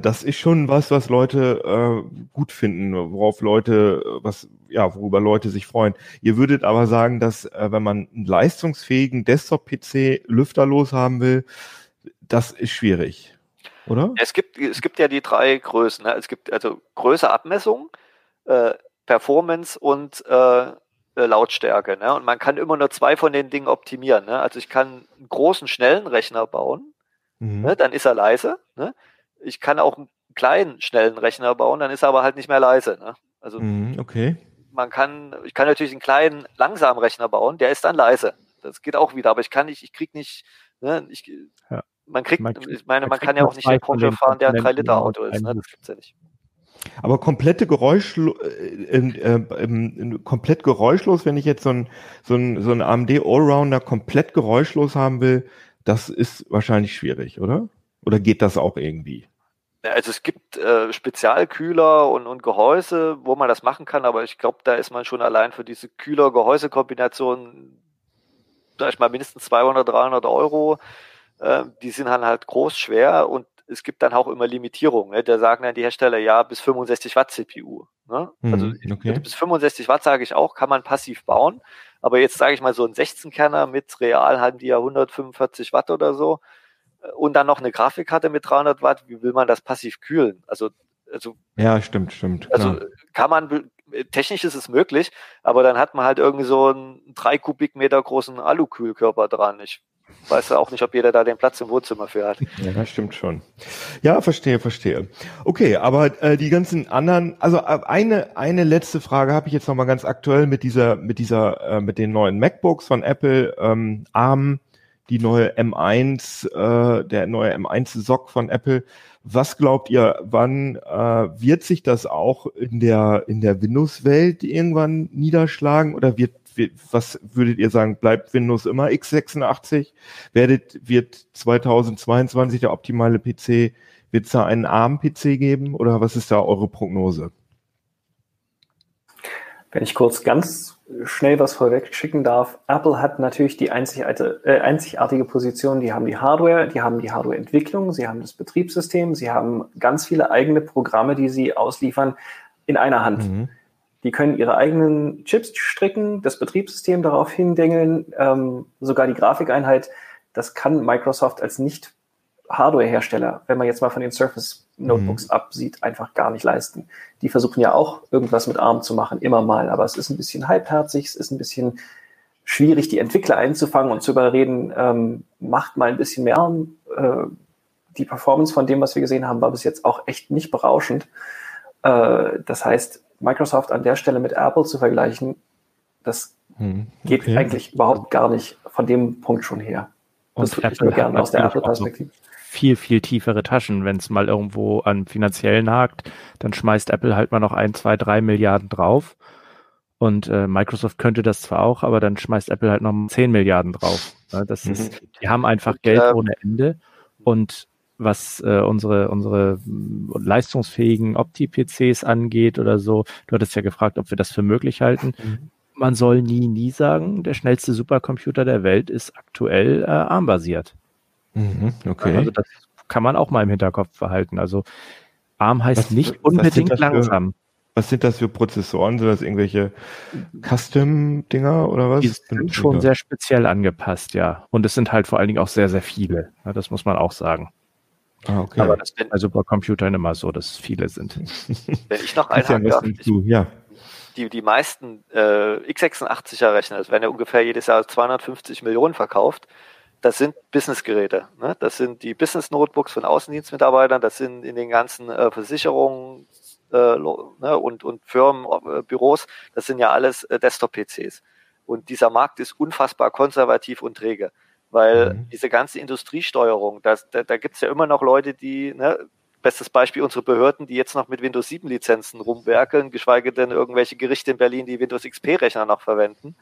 Das ist schon was, was Leute gut finden, worauf Leute, was ja, worüber Leute sich freuen. Ihr würdet aber sagen, dass äh, wenn man einen leistungsfähigen Desktop-PC lüfterlos haben will, das ist schwierig, oder? Es gibt es gibt ja die drei Größen. Ne? Es gibt also Größe, Abmessung, äh, Performance und äh, äh, Lautstärke. Ne? Und man kann immer nur zwei von den Dingen optimieren. Ne? Also ich kann einen großen, schnellen Rechner bauen, mhm. ne? dann ist er leise. Ne? Ich kann auch einen kleinen, schnellen Rechner bauen, dann ist er aber halt nicht mehr leise. Ne? Also mhm, okay. Man kann, ich kann natürlich einen kleinen, langsamen Rechner bauen, der ist dann leise. Das geht auch wieder, aber ich kann nicht, ich krieg nicht, ne, ich, ja. man kriegt, man, ich meine, man, man kann ja auch nicht den Porsche fahren, der ein 3-Liter-Auto ist, ne? Das gibt's ja nicht. Aber komplette Geräuschlo äh, äh, äh, komplett geräuschlos, wenn ich jetzt so ein, so ein, so ein AMD Allrounder komplett geräuschlos haben will, das ist wahrscheinlich schwierig, oder? Oder geht das auch irgendwie? Also es gibt äh, Spezialkühler und, und Gehäuse, wo man das machen kann, aber ich glaube, da ist man schon allein für diese Kühler-Gehäuse-Kombination, sag ich mal, mindestens 200, 300 Euro. Äh, die sind dann halt groß, schwer und es gibt dann auch immer Limitierungen. Ne? Da sagen dann die Hersteller, ja, bis 65 Watt CPU. Ne? Mhm, also okay. bis 65 Watt sage ich auch, kann man passiv bauen. Aber jetzt sage ich mal so ein 16-Kerner mit real haben die ja 145 Watt oder so und dann noch eine Grafikkarte mit 300 Watt. Wie will man das passiv kühlen? Also, also ja, stimmt, stimmt. Also klar. kann man technisch ist es möglich, aber dann hat man halt irgendwie so einen drei Kubikmeter großen Alukühlkörper dran. Ich weiß ja auch nicht, ob jeder da den Platz im Wohnzimmer für hat. Ja, stimmt schon. Ja, verstehe, verstehe. Okay, aber äh, die ganzen anderen, also äh, eine eine letzte Frage habe ich jetzt noch mal ganz aktuell mit dieser mit dieser äh, mit den neuen MacBooks von Apple ähm, ARM, die neue M1, äh, der neue M1 SoC von Apple. Was glaubt ihr, wann äh, wird sich das auch in der in der Windows-Welt irgendwann niederschlagen oder wird was würdet ihr sagen, bleibt Windows immer x86? Werdet, wird 2022 der optimale PC, wird es da einen ARM-PC geben oder was ist da eure Prognose? Wenn ich kurz ganz schnell was vorweg schicken darf, Apple hat natürlich die einzigartige, äh, einzigartige Position, die haben die Hardware, die haben die Hardwareentwicklung, sie haben das Betriebssystem, sie haben ganz viele eigene Programme, die sie ausliefern in einer Hand. Mhm. Die können ihre eigenen Chips stricken, das Betriebssystem darauf hindengeln, ähm, sogar die Grafikeinheit. Das kann Microsoft als nicht Hardware-Hersteller, wenn man jetzt mal von den Surface Notebooks mhm. absieht, einfach gar nicht leisten. Die versuchen ja auch irgendwas mit ARM zu machen, immer mal, aber es ist ein bisschen halbherzig, es ist ein bisschen schwierig, die Entwickler einzufangen und zu überreden, ähm, macht mal ein bisschen mehr ARM. Äh, die Performance von dem, was wir gesehen haben, war bis jetzt auch echt nicht berauschend. Äh, das heißt, Microsoft an der Stelle mit Apple zu vergleichen, das hm, okay. geht eigentlich überhaupt gar nicht von dem Punkt schon her. Das würde ich nur gerne aus der Apple-Perspektive viel, viel tiefere Taschen. Wenn es mal irgendwo an finanziellen hakt, dann schmeißt Apple halt mal noch ein, zwei, drei Milliarden drauf. Und äh, Microsoft könnte das zwar auch, aber dann schmeißt Apple halt noch 10 Milliarden drauf. Ja, das mhm. ist, die haben einfach Geld ja. ohne Ende. Und was äh, unsere, unsere leistungsfähigen Opti-PCs angeht oder so, du hattest ja gefragt, ob wir das für möglich halten. Mhm. Man soll nie, nie sagen, der schnellste Supercomputer der Welt ist aktuell äh, ARM-basiert. Mhm, okay. Also das kann man auch mal im Hinterkopf behalten. Also ARM heißt was, nicht unbedingt langsam. Für, was sind das für Prozessoren? Sind das irgendwelche Custom-Dinger oder was? Die sind schon sehr speziell angepasst, ja. Und es sind halt vor allen Dingen auch sehr, sehr viele. Ja, das muss man auch sagen. Ah, okay. Aber das ist bei Supercomputern immer so, dass es viele sind. Wenn ich noch einen ja, ja. Die, die meisten äh, x86er Rechner, das werden ja ungefähr jedes Jahr 250 Millionen verkauft, das sind Businessgeräte. Ne? Das sind die Business Notebooks von Außendienstmitarbeitern, das sind in den ganzen äh, Versicherungen äh, ne? und, und Firmen, äh, Büros, das sind ja alles äh, Desktop-PCs. Und dieser Markt ist unfassbar konservativ und träge, weil mhm. diese ganze Industriesteuerung, das, da, da gibt es ja immer noch Leute, die, ne, bestes Beispiel unsere Behörden, die jetzt noch mit Windows 7 Lizenzen rumwerkeln, geschweige denn irgendwelche Gerichte in Berlin, die Windows XP-Rechner noch verwenden.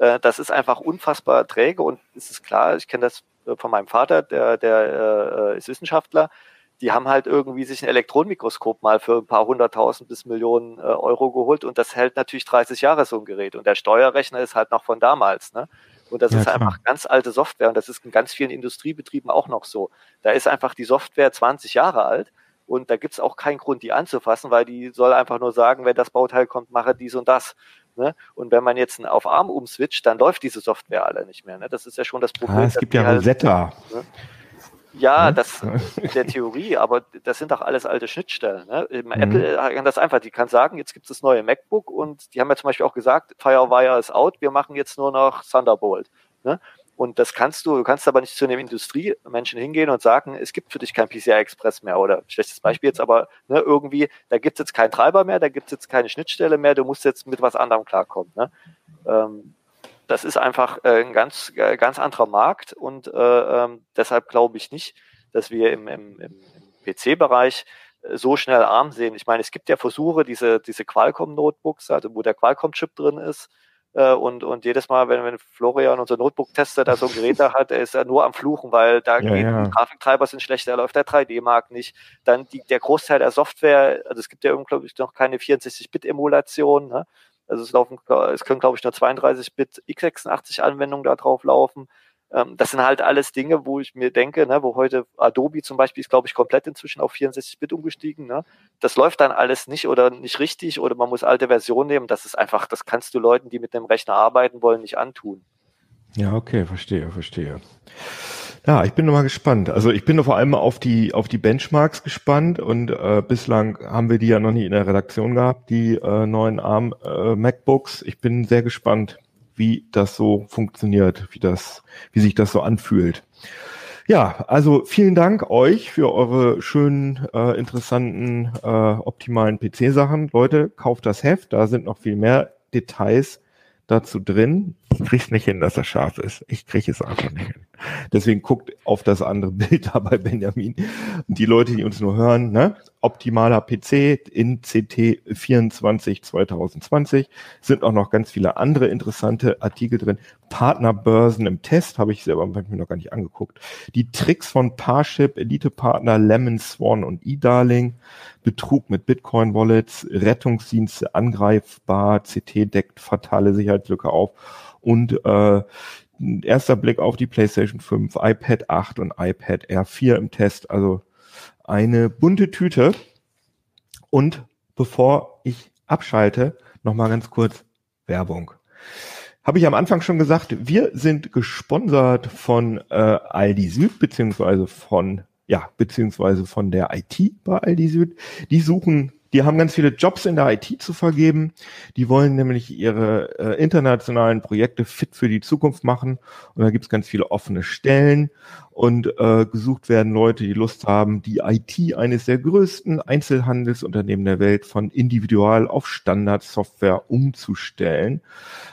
Äh, das ist einfach unfassbar träge und es ist klar, ich kenne das äh, von meinem Vater, der, der äh, ist Wissenschaftler, die haben halt irgendwie sich ein Elektronenmikroskop mal für ein paar hunderttausend bis Millionen äh, Euro geholt und das hält natürlich 30 Jahre so ein Gerät und der Steuerrechner ist halt noch von damals, ne? Und das ja, ist klar. einfach ganz alte Software und das ist in ganz vielen Industriebetrieben auch noch so. Da ist einfach die Software 20 Jahre alt und da gibt es auch keinen Grund, die anzufassen, weil die soll einfach nur sagen, wenn das Bauteil kommt, mache dies und das. Ne? Und wenn man jetzt auf ARM umswitcht, dann läuft diese Software alle nicht mehr. Ne? Das ist ja schon das Problem. Ah, es gibt ja halt, Rosetta. Ne? Ja, hm? das in der Theorie, aber das sind doch alles alte Schnittstellen. Ne? Mhm. Apple kann das einfach, die kann sagen, jetzt gibt es das neue MacBook und die haben ja zum Beispiel auch gesagt, Firewire ist out, wir machen jetzt nur noch Thunderbolt. Ne? Und das kannst du, du kannst aber nicht zu einem Industriemenschen hingehen und sagen, es gibt für dich kein PCI Express mehr oder schlechtes Beispiel jetzt, aber ne, irgendwie, da gibt es jetzt keinen Treiber mehr, da gibt es jetzt keine Schnittstelle mehr, du musst jetzt mit was anderem klarkommen. Ne? Ähm, das ist einfach äh, ein ganz, äh, ganz anderer Markt und äh, ähm, deshalb glaube ich nicht, dass wir im, im, im PC-Bereich äh, so schnell arm sehen. Ich meine, es gibt ja Versuche, diese, diese Qualcomm-Notebooks, also wo der Qualcomm-Chip drin ist, äh, und, und jedes Mal, wenn, wenn Florian, unser Notebook-Tester, da so ein Gerät da hat, er ist ja nur am Fluchen, weil da ja, geht, ja. die Grafiktreiber sind schlecht, da läuft der 3D-Markt nicht. Dann die, der Großteil der Software, also es gibt ja glaube ich, noch keine 64-Bit-Emulation. Ne? Also es laufen, es können, glaube ich, nur 32-Bit x86-Anwendungen da drauf laufen. Ähm, das sind halt alles Dinge, wo ich mir denke, ne, wo heute Adobe zum Beispiel ist, glaube ich, komplett inzwischen auf 64-Bit umgestiegen. Ne? Das läuft dann alles nicht oder nicht richtig oder man muss alte Versionen nehmen. Das ist einfach, das kannst du Leuten, die mit dem Rechner arbeiten wollen, nicht antun. Ja, okay, verstehe, verstehe. Ja, ich bin nochmal gespannt. Also ich bin vor allem auf die auf die Benchmarks gespannt und äh, bislang haben wir die ja noch nie in der Redaktion gehabt, die äh, neuen ARM äh, MacBooks. Ich bin sehr gespannt, wie das so funktioniert, wie das, wie sich das so anfühlt. Ja, also vielen Dank euch für eure schönen, äh, interessanten, äh, optimalen PC-Sachen. Leute, kauft das Heft, da sind noch viel mehr Details dazu drin. Ich krieg's nicht hin, dass er scharf ist. Ich krieg es einfach nicht hin. Deswegen guckt auf das andere Bild da bei Benjamin. Die Leute, die uns nur hören, ne? optimaler PC in CT 24 2020 sind auch noch ganz viele andere interessante Artikel drin. Partnerbörsen im Test habe ich selber mir noch gar nicht angeguckt. Die Tricks von Parship, Elite-Partner Lemon, Swan und eDarling, Betrug mit Bitcoin-Wallets, Rettungsdienste angreifbar, CT deckt fatale Sicherheitslücke auf und äh, erster Blick auf die PlayStation 5, iPad 8 und iPad R4 im Test. Also eine bunte Tüte. Und bevor ich abschalte, nochmal ganz kurz Werbung. Habe ich am Anfang schon gesagt, wir sind gesponsert von äh, Aldi Süd beziehungsweise von ja, beziehungsweise von der IT bei Aldi Süd. Die suchen die haben ganz viele Jobs in der IT zu vergeben. Die wollen nämlich ihre äh, internationalen Projekte fit für die Zukunft machen. Und da gibt es ganz viele offene Stellen. Und äh, gesucht werden Leute, die Lust haben, die IT eines der größten Einzelhandelsunternehmen der Welt von individual auf Standardsoftware umzustellen.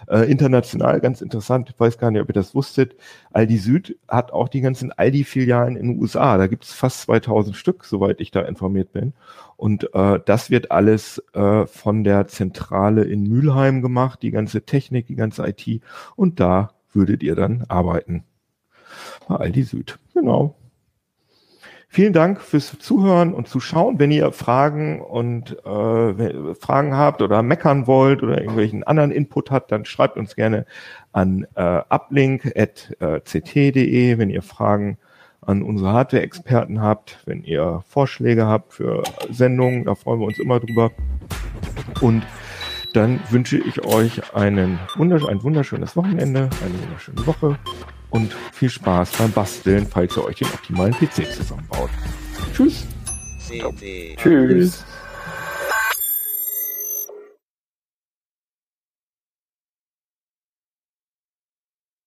Äh, international, ganz interessant, ich weiß gar nicht, ob ihr das wusstet, Aldi Süd hat auch die ganzen Aldi-Filialen in den USA. Da gibt es fast 2000 Stück, soweit ich da informiert bin. Und äh, das wird alles äh, von der Zentrale in Mülheim gemacht, die ganze Technik, die ganze IT. Und da würdet ihr dann arbeiten. Bei Aldi Süd. Genau. Vielen Dank fürs Zuhören und Zuschauen. Wenn ihr Fragen und äh, Fragen habt oder meckern wollt oder irgendwelchen anderen Input habt, dann schreibt uns gerne an äh, uplink.ct.de, wenn ihr Fragen an unsere Hardware-Experten habt, wenn ihr Vorschläge habt für Sendungen, da freuen wir uns immer drüber. Und dann wünsche ich euch einen wundersch ein wunderschönes Wochenende, eine wunderschöne Woche und viel Spaß beim Basteln, falls ihr euch den optimalen PC zusammenbaut. Tschüss. Tschüss.